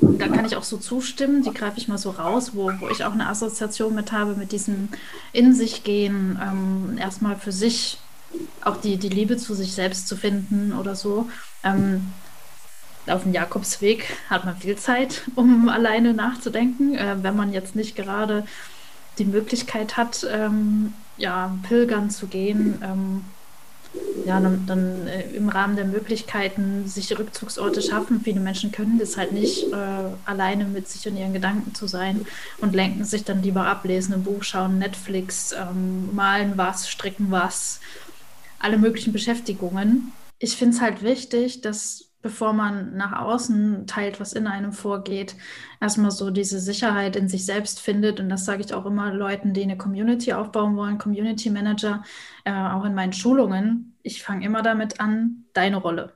da kann ich auch so zustimmen, die greife ich mal so raus, wo, wo ich auch eine Assoziation mit habe, mit diesem In sich gehen, ähm, erstmal für sich auch die, die Liebe zu sich selbst zu finden oder so. Ähm, auf dem Jakobsweg hat man viel Zeit, um [LAUGHS] alleine nachzudenken. Äh, wenn man jetzt nicht gerade die Möglichkeit hat, ähm, ja, pilgern zu gehen, ähm, ja, dann, dann äh, im Rahmen der Möglichkeiten sich Rückzugsorte schaffen. Viele Menschen können das halt nicht, äh, alleine mit sich und ihren Gedanken zu sein und lenken sich dann lieber ab, lesen ein Buch, schauen Netflix, ähm, malen was, stricken was, alle möglichen Beschäftigungen. Ich finde es halt wichtig, dass bevor man nach außen teilt, was in einem vorgeht, erstmal so diese Sicherheit in sich selbst findet. Und das sage ich auch immer Leuten, die eine Community aufbauen wollen, Community Manager, äh, auch in meinen Schulungen. Ich fange immer damit an, deine Rolle.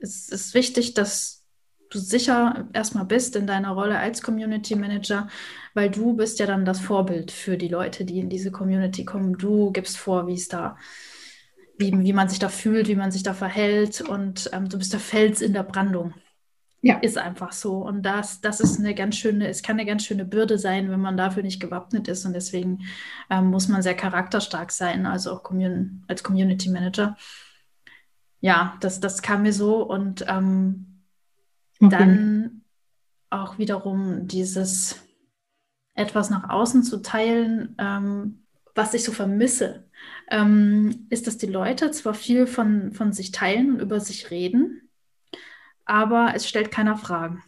Es ist wichtig, dass du sicher erstmal bist in deiner Rolle als Community Manager, weil du bist ja dann das Vorbild für die Leute, die in diese Community kommen. Du gibst vor, wie es da ist wie, wie man sich da fühlt, wie man sich da verhält und ähm, du bist der Fels in der Brandung. Ja. Ist einfach so. Und das, das ist eine ganz schöne, es kann eine ganz schöne Bürde sein, wenn man dafür nicht gewappnet ist. Und deswegen ähm, muss man sehr charakterstark sein, also auch Commun als Community Manager. Ja, das, das kam mir so. Und ähm, okay. dann auch wiederum dieses etwas nach außen zu teilen, ähm, was ich so vermisse ähm, ist, dass die Leute zwar viel von, von sich teilen und über sich reden, aber es stellt keiner Fragen.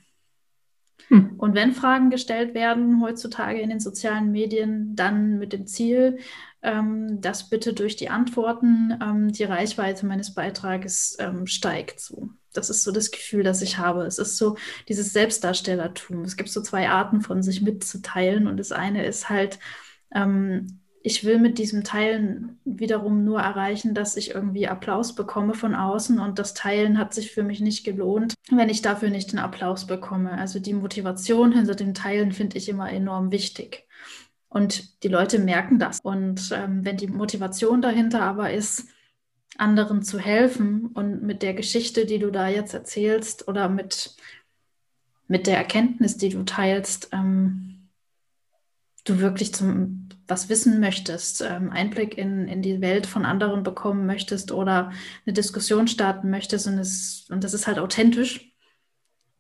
Hm. Und wenn Fragen gestellt werden heutzutage in den sozialen Medien, dann mit dem Ziel, ähm, dass bitte durch die Antworten ähm, die Reichweite meines Beitrages ähm, steigt. So. Das ist so das Gefühl, das ich habe. Es ist so dieses Selbstdarstellertum. Es gibt so zwei Arten von sich mitzuteilen und das eine ist halt, ähm, ich will mit diesem Teilen wiederum nur erreichen, dass ich irgendwie Applaus bekomme von außen und das Teilen hat sich für mich nicht gelohnt, wenn ich dafür nicht den Applaus bekomme. Also die Motivation hinter dem Teilen finde ich immer enorm wichtig. Und die Leute merken das. Und ähm, wenn die Motivation dahinter aber ist, anderen zu helfen und mit der Geschichte, die du da jetzt erzählst oder mit, mit der Erkenntnis, die du teilst, ähm, du wirklich zum was wissen möchtest, ähm, Einblick in, in die Welt von anderen bekommen möchtest oder eine Diskussion starten möchtest und, es, und das ist halt authentisch,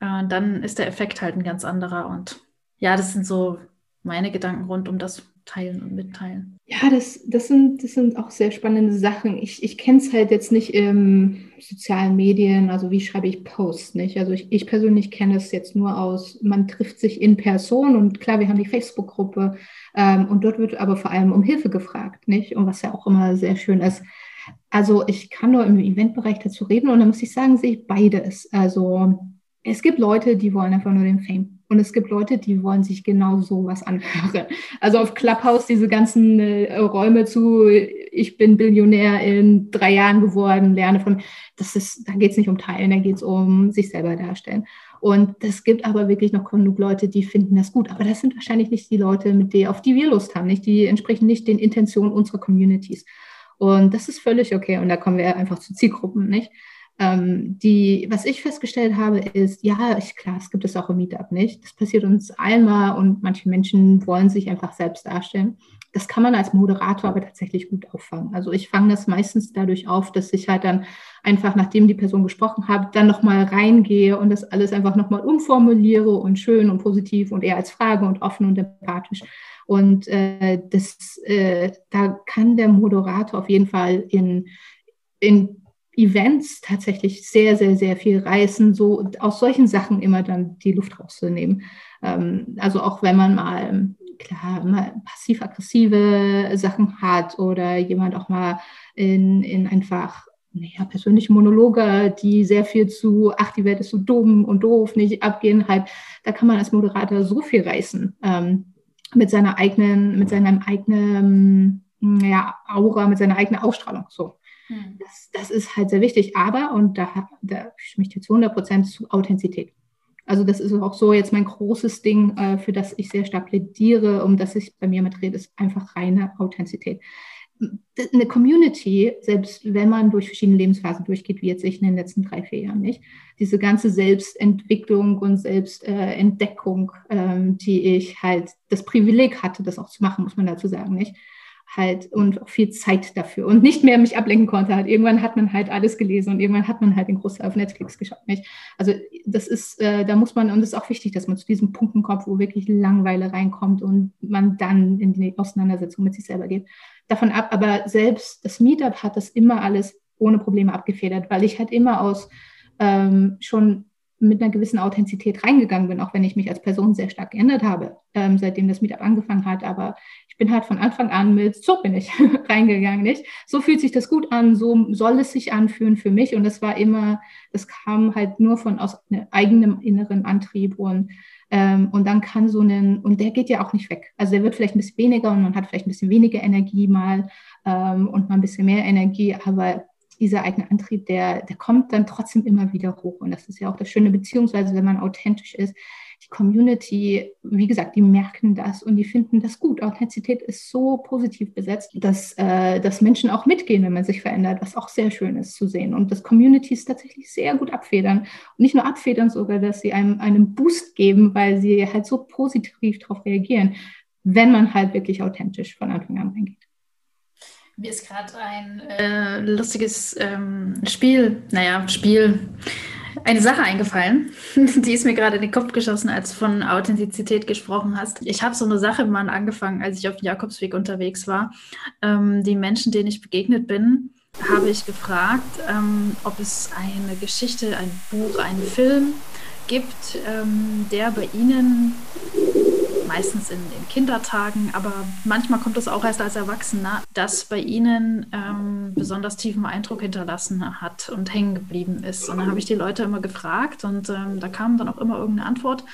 äh, dann ist der Effekt halt ein ganz anderer. Und ja, das sind so meine Gedanken rund um das Teilen und Mitteilen. Ja, das, das, sind, das sind auch sehr spannende Sachen. Ich, ich kenne es halt jetzt nicht im sozialen Medien, also wie schreibe ich Posts, nicht? Also ich, ich persönlich kenne es jetzt nur aus, man trifft sich in Person und klar, wir haben die Facebook-Gruppe und dort wird aber vor allem um Hilfe gefragt, nicht? Und was ja auch immer sehr schön ist. Also ich kann nur im Eventbereich dazu reden und da muss ich sagen, sehe ich beides. Also es gibt Leute, die wollen einfach nur den Fame. Und es gibt Leute, die wollen sich genau sowas anhören. Also auf Clubhouse diese ganzen äh, Räume zu, ich bin Billionär in drei Jahren geworden, lerne von, das ist, da geht es nicht um Teilen, da geht es um sich selber darstellen. Und es gibt aber wirklich noch genug Leute, die finden das gut. Aber das sind wahrscheinlich nicht die Leute, mit denen, auf die wir Lust haben, nicht? Die entsprechen nicht den Intentionen unserer Communities. Und das ist völlig okay. Und da kommen wir einfach zu Zielgruppen, nicht? Ähm, die, was ich festgestellt habe, ist, ja, ich, klar, es gibt es auch im Meetup nicht. Das passiert uns einmal und manche Menschen wollen sich einfach selbst darstellen. Das kann man als Moderator aber tatsächlich gut auffangen. Also ich fange das meistens dadurch auf, dass ich halt dann einfach, nachdem die Person gesprochen hat, dann nochmal reingehe und das alles einfach nochmal umformuliere und schön und positiv und eher als Frage und offen und empathisch. Und äh, das, äh, da kann der Moderator auf jeden Fall in, in Events tatsächlich sehr, sehr, sehr viel reißen, so aus solchen Sachen immer dann die Luft rauszunehmen. Ähm, also auch wenn man mal, klar, mal passiv-aggressive Sachen hat oder jemand auch mal in, in einfach naja, persönliche Monologe, die sehr viel zu, ach, die Welt ist so dumm und doof, nicht abgehen, halt, da kann man als Moderator so viel reißen ähm, mit seiner eigenen, mit seinem eigenen, ja, Aura, mit seiner eigenen Ausstrahlung, so. Hm. Das, das, ist halt sehr wichtig. Aber, und da, da stimme ich zu 100 Prozent zu Authentizität. Also das ist auch so jetzt mein großes Ding, äh, für das ich sehr stark plädiere, um das ich bei mir mitrede, ist einfach reine Authentizität. Eine Community, selbst wenn man durch verschiedene Lebensphasen durchgeht, wie jetzt ich in den letzten drei, vier Jahren nicht, diese ganze Selbstentwicklung und Selbstentdeckung, ähm, die ich halt das Privileg hatte, das auch zu machen, muss man dazu sagen, nicht? Halt und auch viel Zeit dafür und nicht mehr mich ablenken konnte. Halt. Irgendwann hat man halt alles gelesen und irgendwann hat man halt den Großteil auf Netflix geschaut. Nicht? Also das ist, äh, da muss man, und es ist auch wichtig, dass man zu diesem Punkten kommt, wo wirklich Langweile reinkommt und man dann in die Auseinandersetzung mit sich selber geht. Davon ab, aber selbst das Meetup hat das immer alles ohne Probleme abgefedert, weil ich halt immer aus ähm, schon mit einer gewissen Authentizität reingegangen bin, auch wenn ich mich als Person sehr stark geändert habe, ähm, seitdem das Meetup angefangen hat. Aber ich bin halt von Anfang an mit, so bin ich [LAUGHS] reingegangen, nicht? So fühlt sich das gut an, so soll es sich anfühlen für mich. Und das war immer, das kam halt nur von aus eigenem inneren Antrieb und ähm, und dann kann so ein, und der geht ja auch nicht weg. Also der wird vielleicht ein bisschen weniger und man hat vielleicht ein bisschen weniger Energie mal ähm, und mal ein bisschen mehr Energie, aber dieser eigene Antrieb, der, der kommt dann trotzdem immer wieder hoch. Und das ist ja auch das Schöne, beziehungsweise wenn man authentisch ist, die Community, wie gesagt, die merken das und die finden das gut. Authentizität ist so positiv besetzt, dass, äh, dass Menschen auch mitgehen, wenn man sich verändert, was auch sehr schön ist zu sehen. Und dass Communities tatsächlich sehr gut abfedern. Und nicht nur abfedern, sogar, dass sie einem einen Boost geben, weil sie halt so positiv darauf reagieren, wenn man halt wirklich authentisch von Anfang an reingeht. Mir ist gerade ein äh, lustiges ähm, Spiel, naja, Spiel, eine Sache eingefallen. [LAUGHS] Die ist mir gerade in den Kopf geschossen, als du von Authentizität gesprochen hast. Ich habe so eine Sache mal angefangen, als ich auf dem Jakobsweg unterwegs war. Ähm, die Menschen, denen ich begegnet bin, habe ich gefragt, ähm, ob es eine Geschichte, ein Buch, einen Film gibt, ähm, der bei ihnen meistens in, in, Kindertagen, aber manchmal kommt es auch erst als Erwachsener, das bei ihnen ähm, besonders tiefen Eindruck hinterlassen hat und hängen geblieben ist. Und dann habe ich die Leute immer gefragt und ähm, da kam dann auch immer irgendeine Antwort.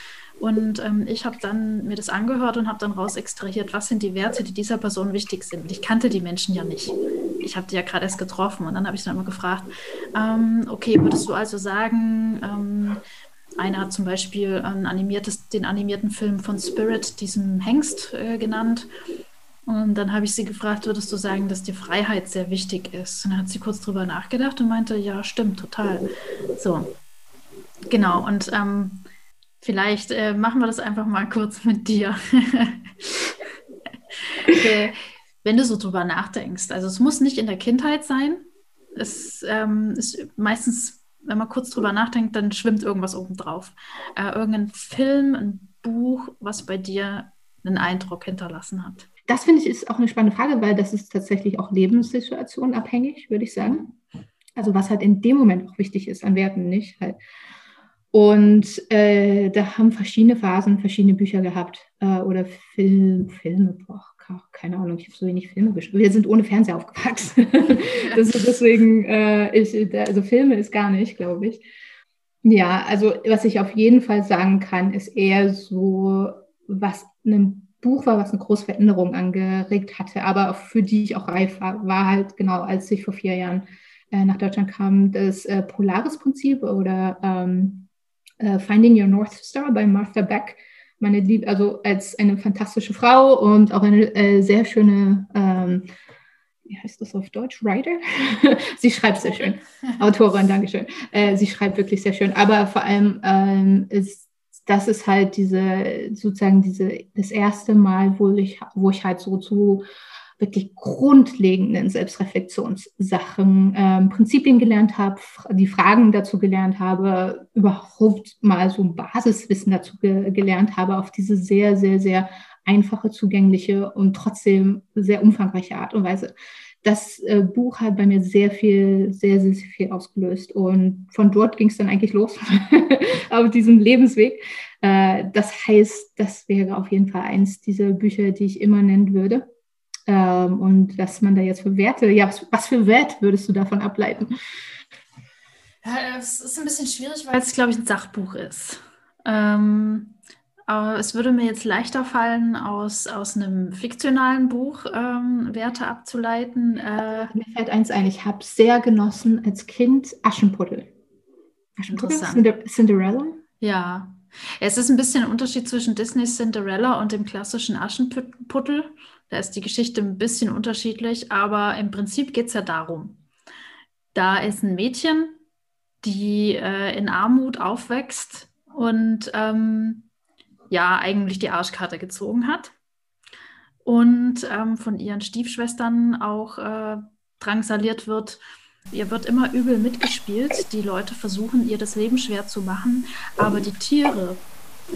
Und ähm, ich habe dann mir das angehört und habe dann raus extrahiert, was sind die Werte, die dieser Person wichtig sind. Ich kannte die Menschen ja nicht. Ich habe die ja gerade erst getroffen und dann habe ich dann immer gefragt, ähm, okay, würdest du also sagen, ähm, einer hat zum Beispiel ein animiertes, den animierten Film von Spirit, diesem Hengst, äh, genannt. Und dann habe ich sie gefragt, würdest du sagen, dass die Freiheit sehr wichtig ist? Und dann hat sie kurz drüber nachgedacht und meinte, ja, stimmt, total. So, genau. Und ähm, vielleicht äh, machen wir das einfach mal kurz mit dir. [LAUGHS] okay. Wenn du so drüber nachdenkst, also es muss nicht in der Kindheit sein. Es ähm, ist meistens wenn man kurz drüber nachdenkt, dann schwimmt irgendwas obendrauf. Äh, irgendein Film, ein Buch, was bei dir einen Eindruck hinterlassen hat. Das finde ich ist auch eine spannende Frage, weil das ist tatsächlich auch Lebenssituation abhängig, würde ich sagen. Also was halt in dem Moment auch wichtig ist an Werten, nicht halt. Und äh, da haben verschiedene Phasen verschiedene Bücher gehabt äh, oder Film, Filme, boah, keine Ahnung, ich habe so wenig Filme geschaut. Wir sind ohne Fernseher aufgewachsen. [LAUGHS] deswegen, äh, ich, also Filme ist gar nicht, glaube ich. Ja, also was ich auf jeden Fall sagen kann, ist eher so, was ein Buch war, was eine große Veränderung angeregt hatte, aber für die ich auch reif war, war halt genau, als ich vor vier Jahren äh, nach Deutschland kam, das äh, Polaris-Prinzip oder ähm, äh, Finding Your North Star bei Martha Beck meine Liebe, also als eine fantastische Frau und auch eine äh, sehr schöne ähm, wie heißt das auf Deutsch? Writer? [LAUGHS] sie schreibt sehr schön. Autorin, Dankeschön. Äh, sie schreibt wirklich sehr schön. Aber vor allem ähm, ist das ist halt diese, sozusagen diese, das erste Mal, wo ich, wo ich halt so zu wirklich grundlegenden Selbstreflexionssachen, ähm, Prinzipien gelernt habe, die Fragen dazu gelernt habe, überhaupt mal so ein Basiswissen dazu ge gelernt habe, auf diese sehr, sehr, sehr einfache, zugängliche und trotzdem sehr umfangreiche Art und Weise. Das äh, Buch hat bei mir sehr viel, sehr, sehr, sehr viel ausgelöst. Und von dort ging es dann eigentlich los [LAUGHS] auf diesem Lebensweg. Äh, das heißt, das wäre auf jeden Fall eins dieser Bücher, die ich immer nennen würde. Ähm, und dass man da jetzt für Werte, ja, was, was für Wert würdest du davon ableiten? Ja, es ist ein bisschen schwierig, weil es, glaube ich, ein Sachbuch ist. Ähm, aber es würde mir jetzt leichter fallen, aus, aus einem fiktionalen Buch ähm, Werte abzuleiten. Äh, mir fällt eins ein, ich habe sehr genossen als Kind Aschenputtel. Aschenputtel? Cinderella? Ja. Es ist ein bisschen ein Unterschied zwischen Disneys Cinderella und dem klassischen Aschenputtel. Da ist die Geschichte ein bisschen unterschiedlich, aber im Prinzip geht es ja darum. Da ist ein Mädchen, die äh, in Armut aufwächst und ähm, ja, eigentlich die Arschkarte gezogen hat und ähm, von ihren Stiefschwestern auch äh, drangsaliert wird. Ihr wird immer übel mitgespielt. Die Leute versuchen, ihr das Leben schwer zu machen, aber die Tiere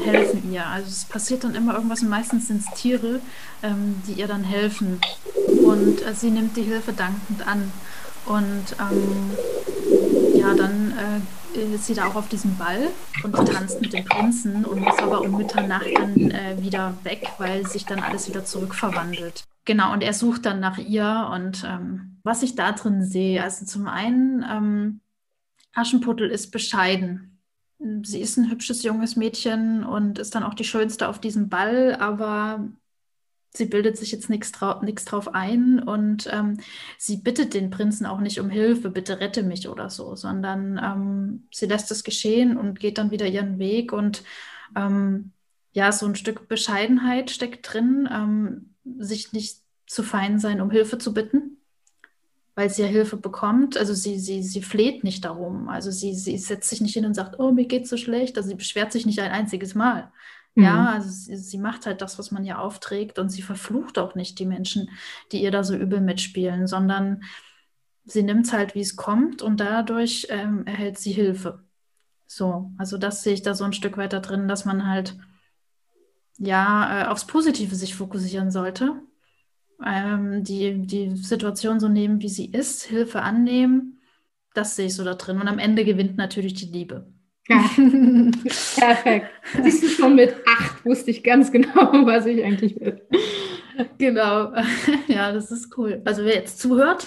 helfen ihr. Also es passiert dann immer irgendwas und meistens sind es Tiere, ähm, die ihr dann helfen. Und äh, sie nimmt die Hilfe dankend an. Und ähm, ja, dann äh, ist sie da auch auf diesem Ball und tanzt mit dem Prinzen und muss aber um Mitternacht dann äh, wieder weg, weil sich dann alles wieder zurückverwandelt. Genau, und er sucht dann nach ihr und ähm, was ich da drin sehe, also zum einen, ähm, Aschenputtel ist bescheiden sie ist ein hübsches junges Mädchen und ist dann auch die Schönste auf diesem Ball, aber sie bildet sich jetzt nichts trau drauf ein und ähm, sie bittet den Prinzen auch nicht um Hilfe, bitte rette mich oder so, sondern ähm, sie lässt es geschehen und geht dann wieder ihren Weg und ähm, ja, so ein Stück Bescheidenheit steckt drin, ähm, sich nicht zu fein sein, um Hilfe zu bitten weil sie ja Hilfe bekommt. Also sie, sie, sie fleht nicht darum. Also sie, sie setzt sich nicht hin und sagt, oh, mir geht's so schlecht. Also sie beschwert sich nicht ein einziges Mal. Mhm. Ja, also sie, sie, macht halt das, was man ihr aufträgt und sie verflucht auch nicht die Menschen, die ihr da so übel mitspielen, sondern sie nimmt es halt, wie es kommt und dadurch ähm, erhält sie Hilfe. So, also das sehe ich da so ein Stück weiter drin, dass man halt ja äh, aufs Positive sich fokussieren sollte ähm, die, die Situation so nehmen, wie sie ist, Hilfe annehmen. Das sehe ich so da drin. Und am Ende gewinnt natürlich die Liebe. Ja. [LAUGHS] Perfekt. Siehst du schon mit acht wusste ich ganz genau, [LAUGHS] was ich eigentlich will. Genau. [LAUGHS] Ja, das ist cool. Also wer jetzt zuhört,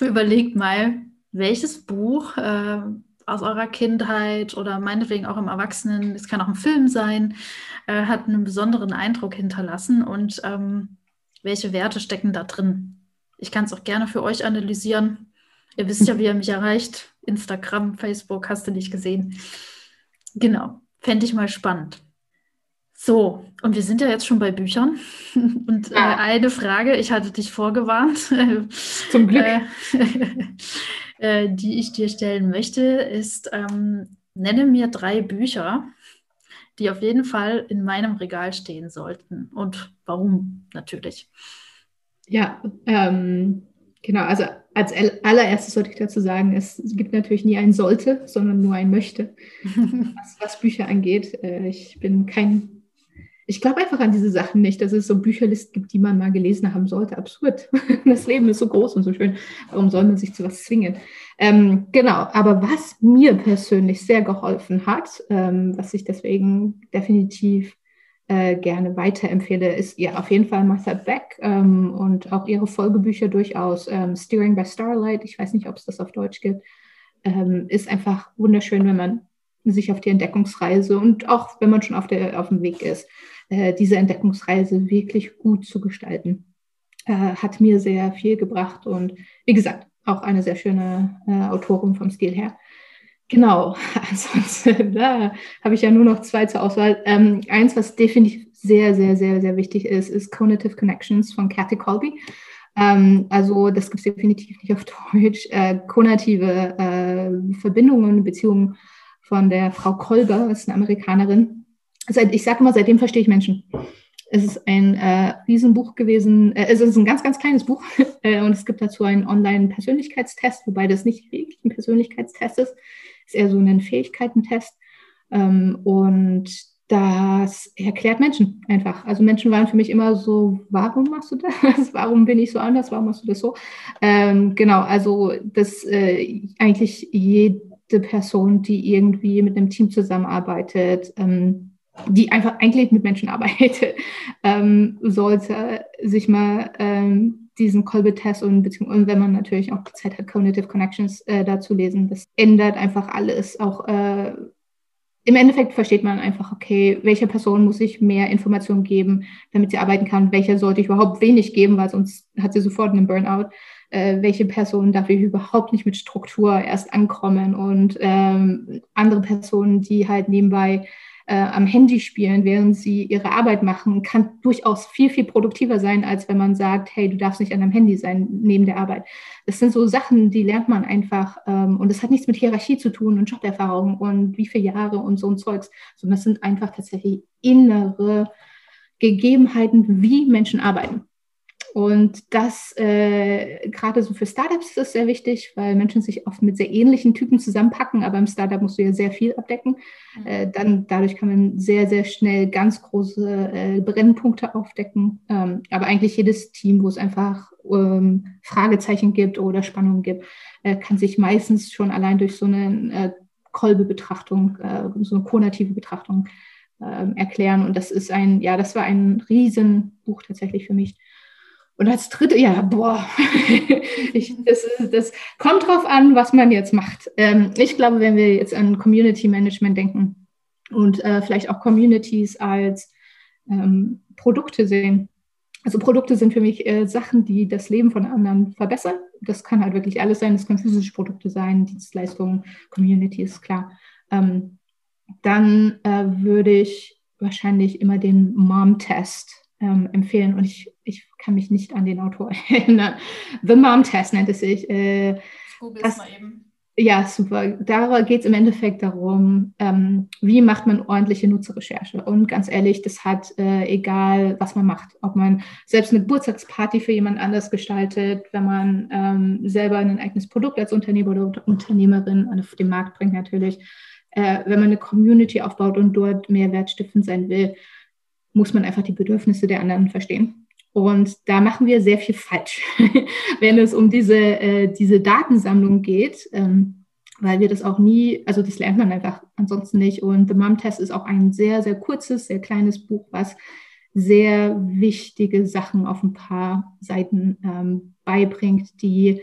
überlegt mal, welches Buch äh, aus eurer Kindheit oder meinetwegen auch im Erwachsenen, es kann auch ein Film sein, äh, hat einen besonderen Eindruck hinterlassen und ähm, welche Werte stecken da drin. Ich kann es auch gerne für euch analysieren. Ihr wisst ja, wie ihr mich erreicht. Instagram, Facebook, hast du nicht gesehen. Genau, fände ich mal spannend. So, und wir sind ja jetzt schon bei Büchern. [LAUGHS] Und äh, eine Frage, ich hatte dich vorgewarnt. [LAUGHS] Zum Glück. Äh, [LAUGHS] äh, die ich dir stellen möchte, ist, ähm, nenne mir drei Bücher, die auf jeden Fall in meinem Regal stehen sollten. Und warum natürlich? Ja, ähm, genau. Also als allererstes sollte ich dazu sagen, es gibt natürlich nie ein sollte, sondern nur ein möchte, was, was Bücher angeht. Äh, ich bin kein ich glaube einfach an diese Sachen nicht, dass es so Bücherlisten gibt, die man mal gelesen haben sollte. Absurd. [LAUGHS] Das Leben ist so groß und so schön. Warum soll man sich zu was zwingen? Ähm, genau, aber was mir persönlich sehr geholfen hat, ähm, was ich deswegen definitiv äh, gerne weiterempfehle, ist ja auf jeden Fall Martha Beck ähm, und auch ihre Folgebücher durchaus. Ähm, Steering by Starlight, ich weiß nicht, ob es das auf Deutsch gibt, ähm, ist einfach wunderschön, wenn man sich auf die Entdeckungsreise und auch wenn man schon auf, der, auf dem Weg ist, äh, diese Entdeckungsreise wirklich gut zu gestalten. Äh, hat mir sehr viel gebracht und wie gesagt, auch eine sehr schöne äh, Autorin vom Stil her. Genau, [LAUGHS] ansonsten [LAUGHS] da habe ich ja nur noch zwei zur Auswahl. Ähm, eins, was definitiv sehr, sehr, sehr, sehr wichtig ist, ist Cognitive Connections von Kathy Colby. Ähm, also das gibt es definitiv nicht auf [LAUGHS] Deutsch. Äh, konative äh, Verbindungen, Beziehungen von der Frau Kolber, ist eine Amerikanerin. Seit, ich sage immer, seitdem verstehe ich Menschen. Es ist ein äh, Riesenbuch gewesen. Äh, es ist ein ganz, ganz kleines Buch [LAUGHS] äh, und es gibt dazu einen Online-Persönlichkeitstest, wobei das nicht wirklich ein Persönlichkeitstest ist. Es ist eher so ein Fähigkeitentest. Ähm, und das erklärt Menschen einfach. Also Menschen waren für mich immer so, warum machst du das? [LAUGHS] Warum bin ich so anders? Warum machst du das so? Ähm, genau, also dass äh, eigentlich jede Person, die irgendwie mit einem Team zusammenarbeitet, ähm, die einfach eigentlich mit Menschen arbeitet, [LAUGHS] ähm, sollte sich mal ähm, diesen Kolbe-Test und, und wenn man natürlich auch Zeit hat, Cognitive Connections äh, dazu lesen, das ändert einfach alles, auch äh, im Endeffekt versteht man einfach, okay, welcher Person muss ich mehr Informationen geben, damit sie arbeiten kann, welcher sollte ich überhaupt wenig geben, weil sonst hat sie sofort einen Burnout. Äh, welche Person darf ich überhaupt nicht mit Struktur erst ankommen? Und ähm, andere Personen, die halt nebenbei äh, am Handy spielen, während sie ihre Arbeit machen, kann durchaus viel, viel produktiver sein, als wenn man sagt, hey, du darfst nicht an deinem Handy sein neben der Arbeit. Das sind so Sachen, die lernt man einfach. Ähm, und das hat nichts mit Hierarchie zu tun und Joberfahrung und wie viele Jahre und so ein Zeugs, sondern das sind einfach tatsächlich innere Gegebenheiten, wie Menschen arbeiten. Und das äh, gerade so für Startups ist das sehr wichtig, weil Menschen sich oft mit sehr ähnlichen Typen zusammenpacken, aber im Startup musst du ja sehr viel abdecken. Mhm. Äh, dann dadurch kann man sehr, sehr schnell ganz große äh, Brennpunkte aufdecken. Ähm, aber eigentlich jedes Team, wo es einfach ähm, Fragezeichen gibt oder Spannungen gibt, äh, kann sich meistens schon allein durch so eine äh, Kolbe-Betrachtung, äh, so eine konative Betrachtung ähm, erklären. Und das ist ein, ja, das war ein Riesenbuch tatsächlich für mich. Und als dritte, ja, boah, [LAUGHS] ich, das, das, kommt drauf an, was man jetzt macht. Ähm, ich glaube, wenn wir jetzt an Community Management denken und äh, vielleicht auch Communities als ähm, Produkte sehen. Also Produkte sind für mich äh, Sachen, die das Leben von anderen verbessern. Das kann halt wirklich alles sein. Das können physische Produkte sein, Dienstleistungen, Communities, klar. Ähm, dann äh, würde ich wahrscheinlich immer den Mom-Test ähm, empfehlen und ich, ich kann mich nicht an den Autor [LAUGHS] erinnern. The Mom Test nennt es sich. Äh, das, mal eben. Ja, super. Da geht es im Endeffekt darum, ähm, wie macht man ordentliche Nutzerrecherche. Und ganz ehrlich, das hat äh, egal, was man macht. Ob man selbst eine Geburtstagsparty für jemand anders gestaltet, wenn man ähm, selber ein eigenes Produkt als Unternehmer oder Unternehmerin auf den Markt bringt natürlich, äh, wenn man eine Community aufbaut und dort Mehrwert stiften sein will muss man einfach die Bedürfnisse der anderen verstehen. Und da machen wir sehr viel falsch, [LAUGHS] wenn es um diese, äh, diese Datensammlung geht, ähm, weil wir das auch nie, also das lernt man einfach ansonsten nicht. Und The Mom Test ist auch ein sehr, sehr kurzes, sehr kleines Buch, was sehr wichtige Sachen auf ein paar Seiten ähm, beibringt, die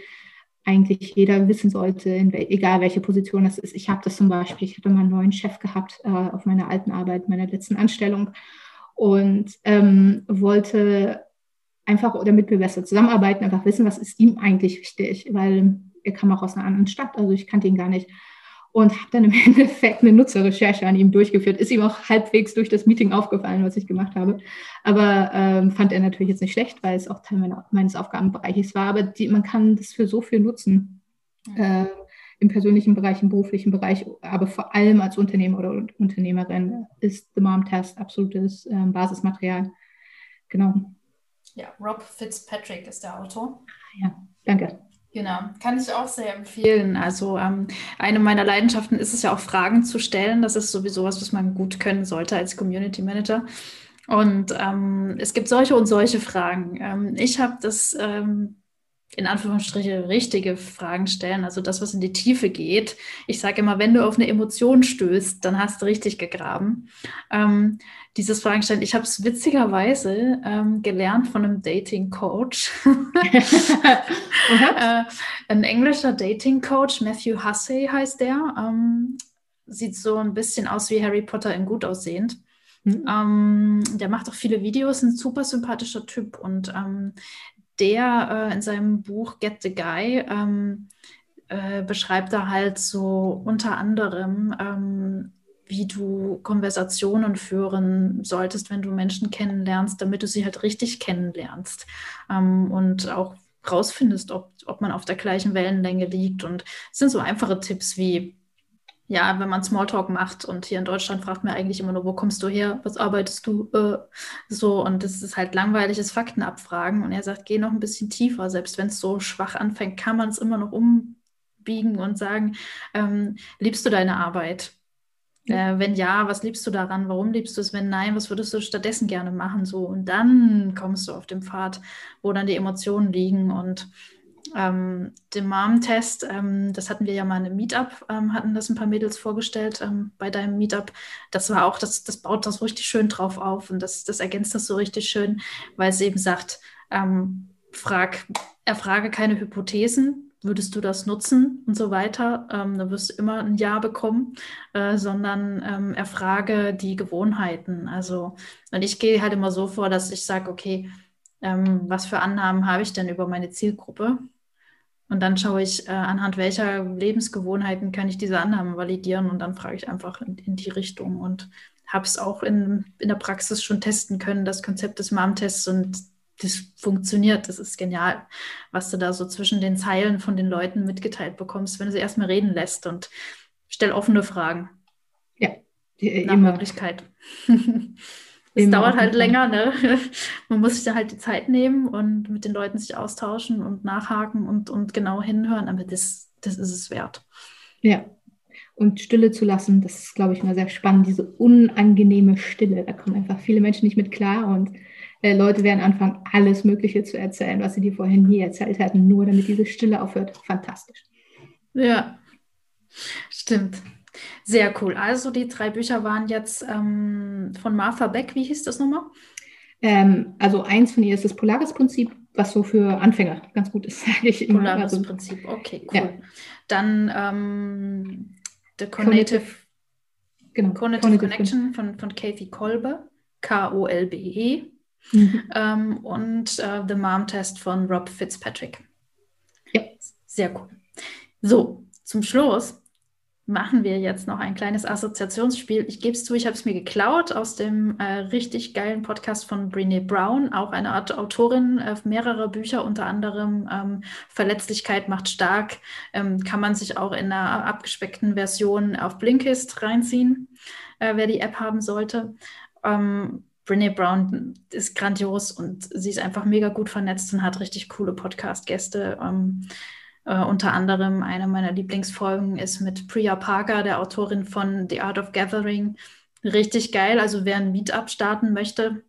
eigentlich jeder wissen sollte, wel egal welche Position das ist. Ich habe das zum Beispiel, ich hatte mal einen neuen Chef gehabt äh, auf meiner alten Arbeit, meiner letzten Anstellung und ähm, wollte einfach, damit wir besser zusammenarbeiten, einfach wissen, was ist ihm eigentlich wichtig, weil er kam auch aus einer anderen Stadt, also ich kannte ihn gar nicht. Und habe dann im [LAUGHS] Endeffekt eine Nutzerrecherche an ihm durchgeführt. Ist ihm auch halbwegs durch das Meeting aufgefallen, was ich gemacht habe. Aber ähm, fand er natürlich jetzt nicht schlecht, weil es auch Teil meiner, meines Aufgabenbereiches war. Aber die, man kann das für so viel nutzen. Äh, im persönlichen Bereich, im beruflichen Bereich, aber vor allem als Unternehmer oder Unternehmerin ist The Mom Test absolutes äh, Basismaterial. Genau. Ja, Rob Fitzpatrick ist der Autor. Ja, danke. Genau, kann ich auch sehr empfehlen. Also ähm, eine meiner Leidenschaften ist es ja auch Fragen zu stellen. Das ist sowieso was, was man gut können sollte als Community Manager. Und ähm, es gibt solche und solche Fragen. Ähm, ich habe das ähm, in Anführungsstriche richtige Fragen stellen, also das, was in die Tiefe geht. Ich sage immer, wenn du auf eine Emotion stößt, dann hast du richtig gegraben. Ähm, dieses Fragen stellen, ich habe es witzigerweise ähm, gelernt von einem Dating-Coach. [LAUGHS] äh, ein englischer Dating-Coach, Matthew Hussey heißt der. Ähm, sieht so ein bisschen aus wie Harry Potter in gut aussehend. Mhm. Ähm, der macht auch viele Videos, ein super sympathischer Typ und ähm, der äh, in seinem Buch Get the Guy ähm, äh, beschreibt er halt so unter anderem, ähm, wie du Konversationen führen solltest, wenn du Menschen kennenlernst, damit du sie halt richtig kennenlernst ähm, und auch rausfindest, ob, ob man auf der gleichen Wellenlänge liegt. Und es sind so einfache Tipps wie, ja, wenn man Smalltalk macht und hier in Deutschland fragt man eigentlich immer nur, wo kommst du her, was arbeitest du, äh, so und das ist halt langweiliges Faktenabfragen und er sagt, geh noch ein bisschen tiefer, selbst wenn es so schwach anfängt, kann man es immer noch umbiegen und sagen, ähm, liebst du deine Arbeit? Äh, wenn ja, was liebst du daran? Warum liebst du es? Wenn nein, was würdest du stattdessen gerne machen? So und dann kommst du auf den Pfad, wo dann die Emotionen liegen und ähm, den Mom-Test, ähm, das hatten wir ja mal in einem Meetup, ähm, hatten das ein paar Mädels vorgestellt ähm, bei deinem Meetup. Das war auch, das, das baut das richtig schön drauf auf und das, das ergänzt das so richtig schön, weil es eben sagt, ähm, frag, erfrage keine Hypothesen, würdest du das nutzen und so weiter, ähm, dann wirst du immer ein Ja bekommen, äh, sondern ähm, erfrage die Gewohnheiten. Also, und ich gehe halt immer so vor, dass ich sage, okay, ähm, was für Annahmen habe ich denn über meine Zielgruppe? Und dann schaue ich, äh, anhand welcher Lebensgewohnheiten kann ich diese Annahmen validieren und dann frage ich einfach in, in die Richtung und habe es auch in, in der Praxis schon testen können, das Konzept des Mom-Tests und das funktioniert, das ist genial, was du da so zwischen den Zeilen von den Leuten mitgeteilt bekommst, wenn du sie erstmal reden lässt und stell offene Fragen. Ja, die, nach immer. Möglichkeit. [LAUGHS] es dauert halt länger, ne? [LAUGHS] Man muss sich da halt die Zeit nehmen und mit den Leuten sich austauschen und nachhaken und, und genau hinhören, aber das, das ist es wert. Ja. Und Stille zu lassen, das ist, glaube ich, mal sehr spannend, diese unangenehme Stille. Da kommen einfach viele Menschen nicht mit klar und äh, Leute werden anfangen, alles Mögliche zu erzählen, was sie dir vorhin nie erzählt hatten, nur damit diese Stille aufhört. Fantastisch. Ja, stimmt. Sehr cool. Also die drei Bücher waren jetzt ähm, von Martha Beck. Wie hieß das nochmal? Ähm, also eins von ihr ist das Polaris-Prinzip, was so für Anfänger ganz gut ist, [LAUGHS] sage ich immer. Polaris-Prinzip, also, okay, cool. Ja. Dann ähm, The Cognitive, genau, Cognitive, Cognitive Connection von, von Kathy Kolbe, K-O-L-B-E. Mhm. Ähm, und äh, The Mom Test von Rob Fitzpatrick. Ja. Sehr cool. So, zum Schluss machen wir jetzt noch ein kleines Assoziationsspiel. Ich gebe es zu, ich habe es mir geklaut aus dem äh, richtig geilen Podcast von Brene Brown, auch eine Art Autorin äh, mehrerer Bücher, unter anderem ähm, Verletzlichkeit macht stark. Ähm, kann man sich auch in einer abgespeckten Version auf Blinkist reinziehen, äh, wer die App haben sollte. Ähm, Brene Brown ist grandios und sie ist einfach mega gut vernetzt und hat richtig coole Podcast-Gäste. Ähm, äh, unter anderem eine meiner Lieblingsfolgen ist mit Priya Parker, der Autorin von The Art of Gathering. Richtig geil. Also wer ein Meetup starten möchte,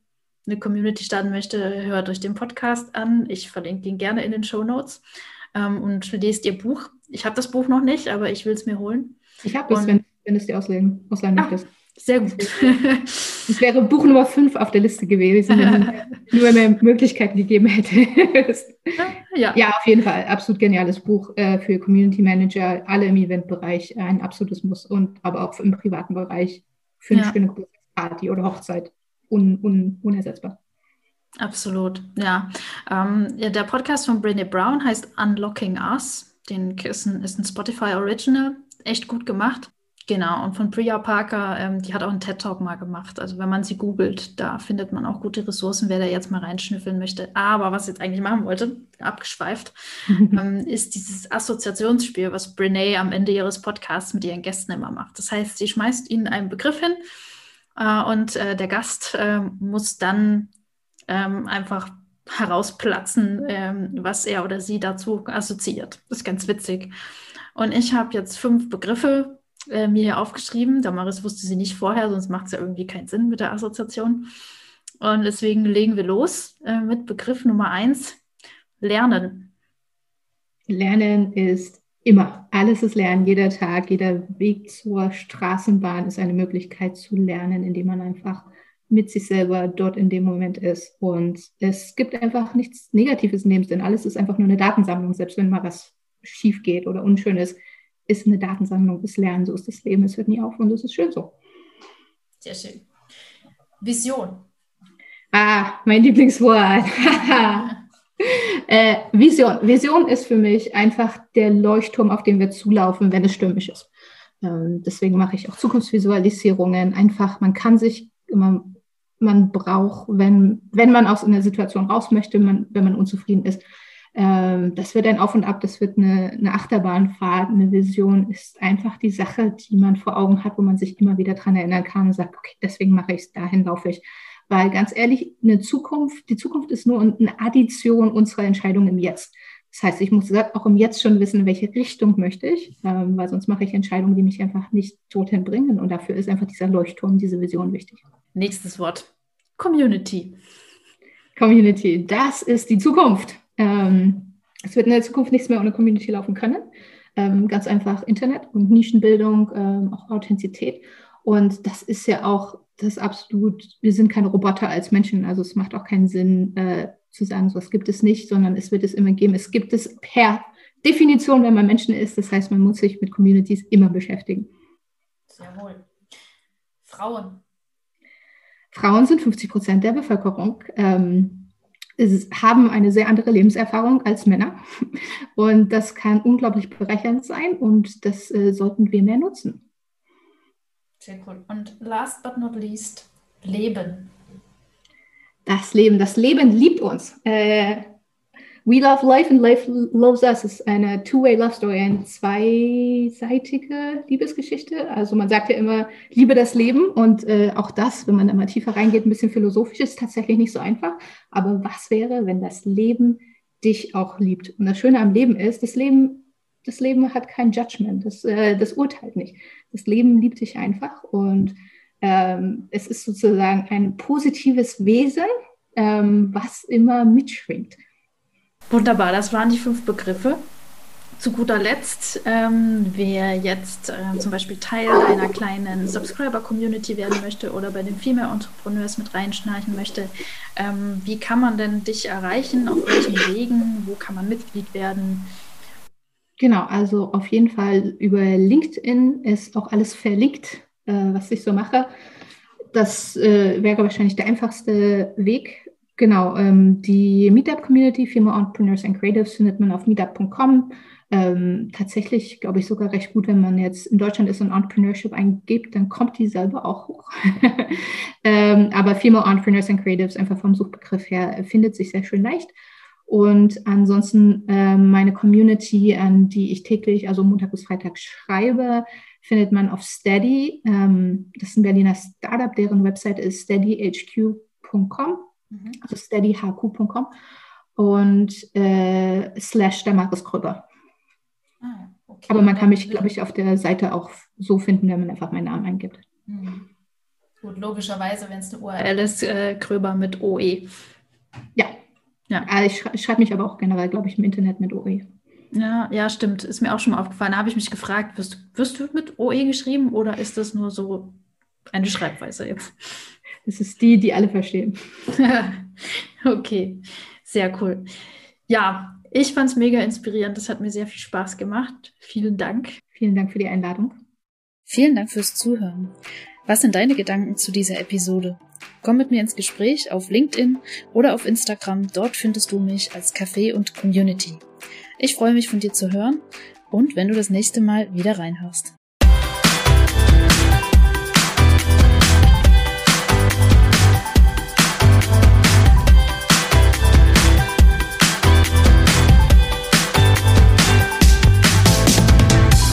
eine Community starten möchte, hört euch den Podcast an. Ich verlinke ihn gerne in den Show Notes. Ähm, und lest ihr Buch. Ich habe das Buch noch nicht, aber ich will es mir holen. Ich habe es, wenn, wenn es dir ausleihen, ausleihen ah, möchtest. Sehr gut. Es wäre Buch Nummer 5 auf der Liste gewesen, [LAUGHS] nur wenn mir Möglichkeiten gegeben hätte. ja. ja, auf jeden Fall. Absolut geniales Buch äh, für Community Manager, alle im Eventbereich, ein absolutes Muss und aber auch im privaten Bereich für eine ja. schöne Party oder Hochzeit un, un, unersetzbar. Absolut, ja. Ähm, ja. Der Podcast von Brené Brown heißt Unlocking Us. Den ist ein, ist ein Spotify Original. Echt gut gemacht. Genau, und von Priya Parker, ähm, die hat auch einen TED-Talk mal gemacht. Also wenn man sie googelt, da findet man auch gute Ressourcen, wer da jetzt mal reinschnüffeln möchte. Aber was ich jetzt eigentlich machen wollte, abgeschweift, [LAUGHS] ähm, ist dieses Assoziationsspiel, was Brene am Ende ihres Podcasts mit ihren Gästen immer macht. Das heißt, sie schmeißt ihnen einen Begriff hin äh, und äh, der Gast äh, muss dann ähm, einfach herausplatzen, ähm, was er oder sie dazu assoziiert. Das ist ganz witzig. Und ich habe jetzt fünf Begriffe äh, mir hier aufgeschrieben. Damaris wusste sie nicht vorher, sonst macht es ja irgendwie keinen Sinn mit der Assoziation. Und deswegen legen wir los äh, mit Begriff Nummer eins: Lernen. Lernen ist immer. Alles ist Lernen, jeder Tag, jeder Weg zur Straßenbahn ist eine Möglichkeit zu lernen, indem man einfach mit sich selber dort in dem Moment ist. Und es gibt einfach nichts Negatives in dem Sinn. Alles ist einfach nur eine Datensammlung, selbst wenn mal was schief geht oder unschön ist ist eine Datensammlung des Lernen. So ist das Leben. Es hört nie auf und es ist schön so. Sehr schön. Vision. Ah, mein Lieblingswort. [LAUGHS] äh, Vision. Vision ist für mich einfach der Leuchtturm, auf den wir zulaufen, wenn es stürmisch ist. Ähm, deswegen mache ich auch Zukunftsvisualisierungen. Einfach, man kann sich immer, man braucht, wenn, wenn man aus einer Situation raus möchte, man, wenn man unzufrieden ist, ähm, das wird ein Auf und Ab, das wird eine, eine Achterbahnfahrt, eine Vision ist einfach die Sache, die man vor Augen hat, wo man sich immer wieder dran erinnern kann und sagt, okay, deswegen mache ich es, dahin laufe ich. Weil ganz ehrlich, eine Zukunft, die Zukunft ist nur eine Addition unserer Entscheidungen im Jetzt. Das heißt, ich muss auch im Jetzt schon wissen, in welche Richtung möchte ich, ähm, weil sonst mache ich Entscheidungen, die mich einfach nicht dorthin bringen. Und dafür ist einfach dieser Leuchtturm, diese Vision wichtig. Nächstes Wort. Community. Community, das ist die Zukunft. Ähm, es wird in der Zukunft nichts mehr ohne Community laufen können. Ähm, ganz einfach Internet und Nischenbildung, ähm, auch Authentizität. Und das ist ja auch das absolut, wir sind keine Roboter als Menschen. Also es macht auch keinen Sinn äh, zu sagen, so was gibt es nicht, sondern es wird es immer geben. Es gibt es per Definition, wenn man Menschen ist. Das heißt, man muss sich mit Communities immer beschäftigen. Sehr wohl. Frauen. Frauen sind 50 Prozent der Bevölkerung. Ähm, haben eine sehr andere Lebenserfahrung als Männer. Und das kann unglaublich bereichernd sein und das äh, sollten wir mehr nutzen. Sehr cool. Und last but not least, Leben. Das Leben. Das Leben liebt uns. Äh, We Love Life and Life Loves Us ist eine Two-Way Love Story, eine zweiseitige Liebesgeschichte. Also man sagt ja immer, liebe das Leben und äh, auch das, wenn man da mal tiefer reingeht, ein bisschen philosophisch ist tatsächlich nicht so einfach. Aber was wäre, wenn das Leben dich auch liebt? Und das Schöne am Leben ist, das Leben das Leben hat kein Judgment, das, äh, das urteilt nicht. Das Leben liebt dich einfach und ähm, es ist sozusagen ein positives Wesen, ähm, was immer mitschwingt. Wunderbar, das waren die fünf Begriffe. Zu guter Letzt, ähm, wer jetzt äh, zum Beispiel Teil einer kleinen Subscriber-Community werden möchte oder bei den Female Entrepreneurs mit reinschnarchen möchte, ähm, wie kann man denn dich erreichen? Auf welchen Wegen? Wo kann man Mitglied werden? Genau, also auf jeden Fall über LinkedIn ist auch alles verlinkt, äh, was ich so mache. Das äh, wäre wahrscheinlich der einfachste Weg. Genau, ähm, die Meetup-Community Female Entrepreneurs and Creatives findet man auf meetup.com. Ähm, tatsächlich glaube ich sogar recht gut, wenn man jetzt in Deutschland ist und Entrepreneurship eingibt, dann kommt die selber auch hoch. [LAUGHS] ähm, aber Female Entrepreneurs and Creatives einfach vom Suchbegriff her findet sich sehr schön leicht. Und ansonsten äh, meine Community, an die ich täglich, also Montag bis Freitag schreibe, findet man auf Steady. Ähm, das ist ein Berliner Startup, deren Website ist steadyhq.com, mhm. also steadyhq.com und äh, slash der Markus Kröber. Ah, okay. Aber man kann mich, glaube ich, auf der Seite auch so finden, wenn man einfach meinen Namen eingibt. Mhm. Gut, logischerweise, wenn es eine URL ist, äh, Kröber mit OE. Ja, ja. Ah, ich, ich schreibe mich aber auch generell, glaube ich, im Internet mit OE. Ja, ja, stimmt. Ist mir auch schon mal aufgefallen. Da habe ich mich gefragt, wirst, wirst du mit OE geschrieben oder ist das nur so eine Schreibweise jetzt? Das ist die, die alle verstehen. [LAUGHS] okay, sehr cool. Ja, ich fand es mega inspirierend. Das hat mir sehr viel Spaß gemacht. Vielen Dank. Vielen Dank für die Einladung. Vielen Dank fürs Zuhören. Was sind deine Gedanken zu dieser Episode? Komm mit mir ins Gespräch auf LinkedIn oder auf Instagram. Dort findest du mich als Café und Community. Ich freue mich von dir zu hören und wenn du das nächste Mal wieder reinhörst.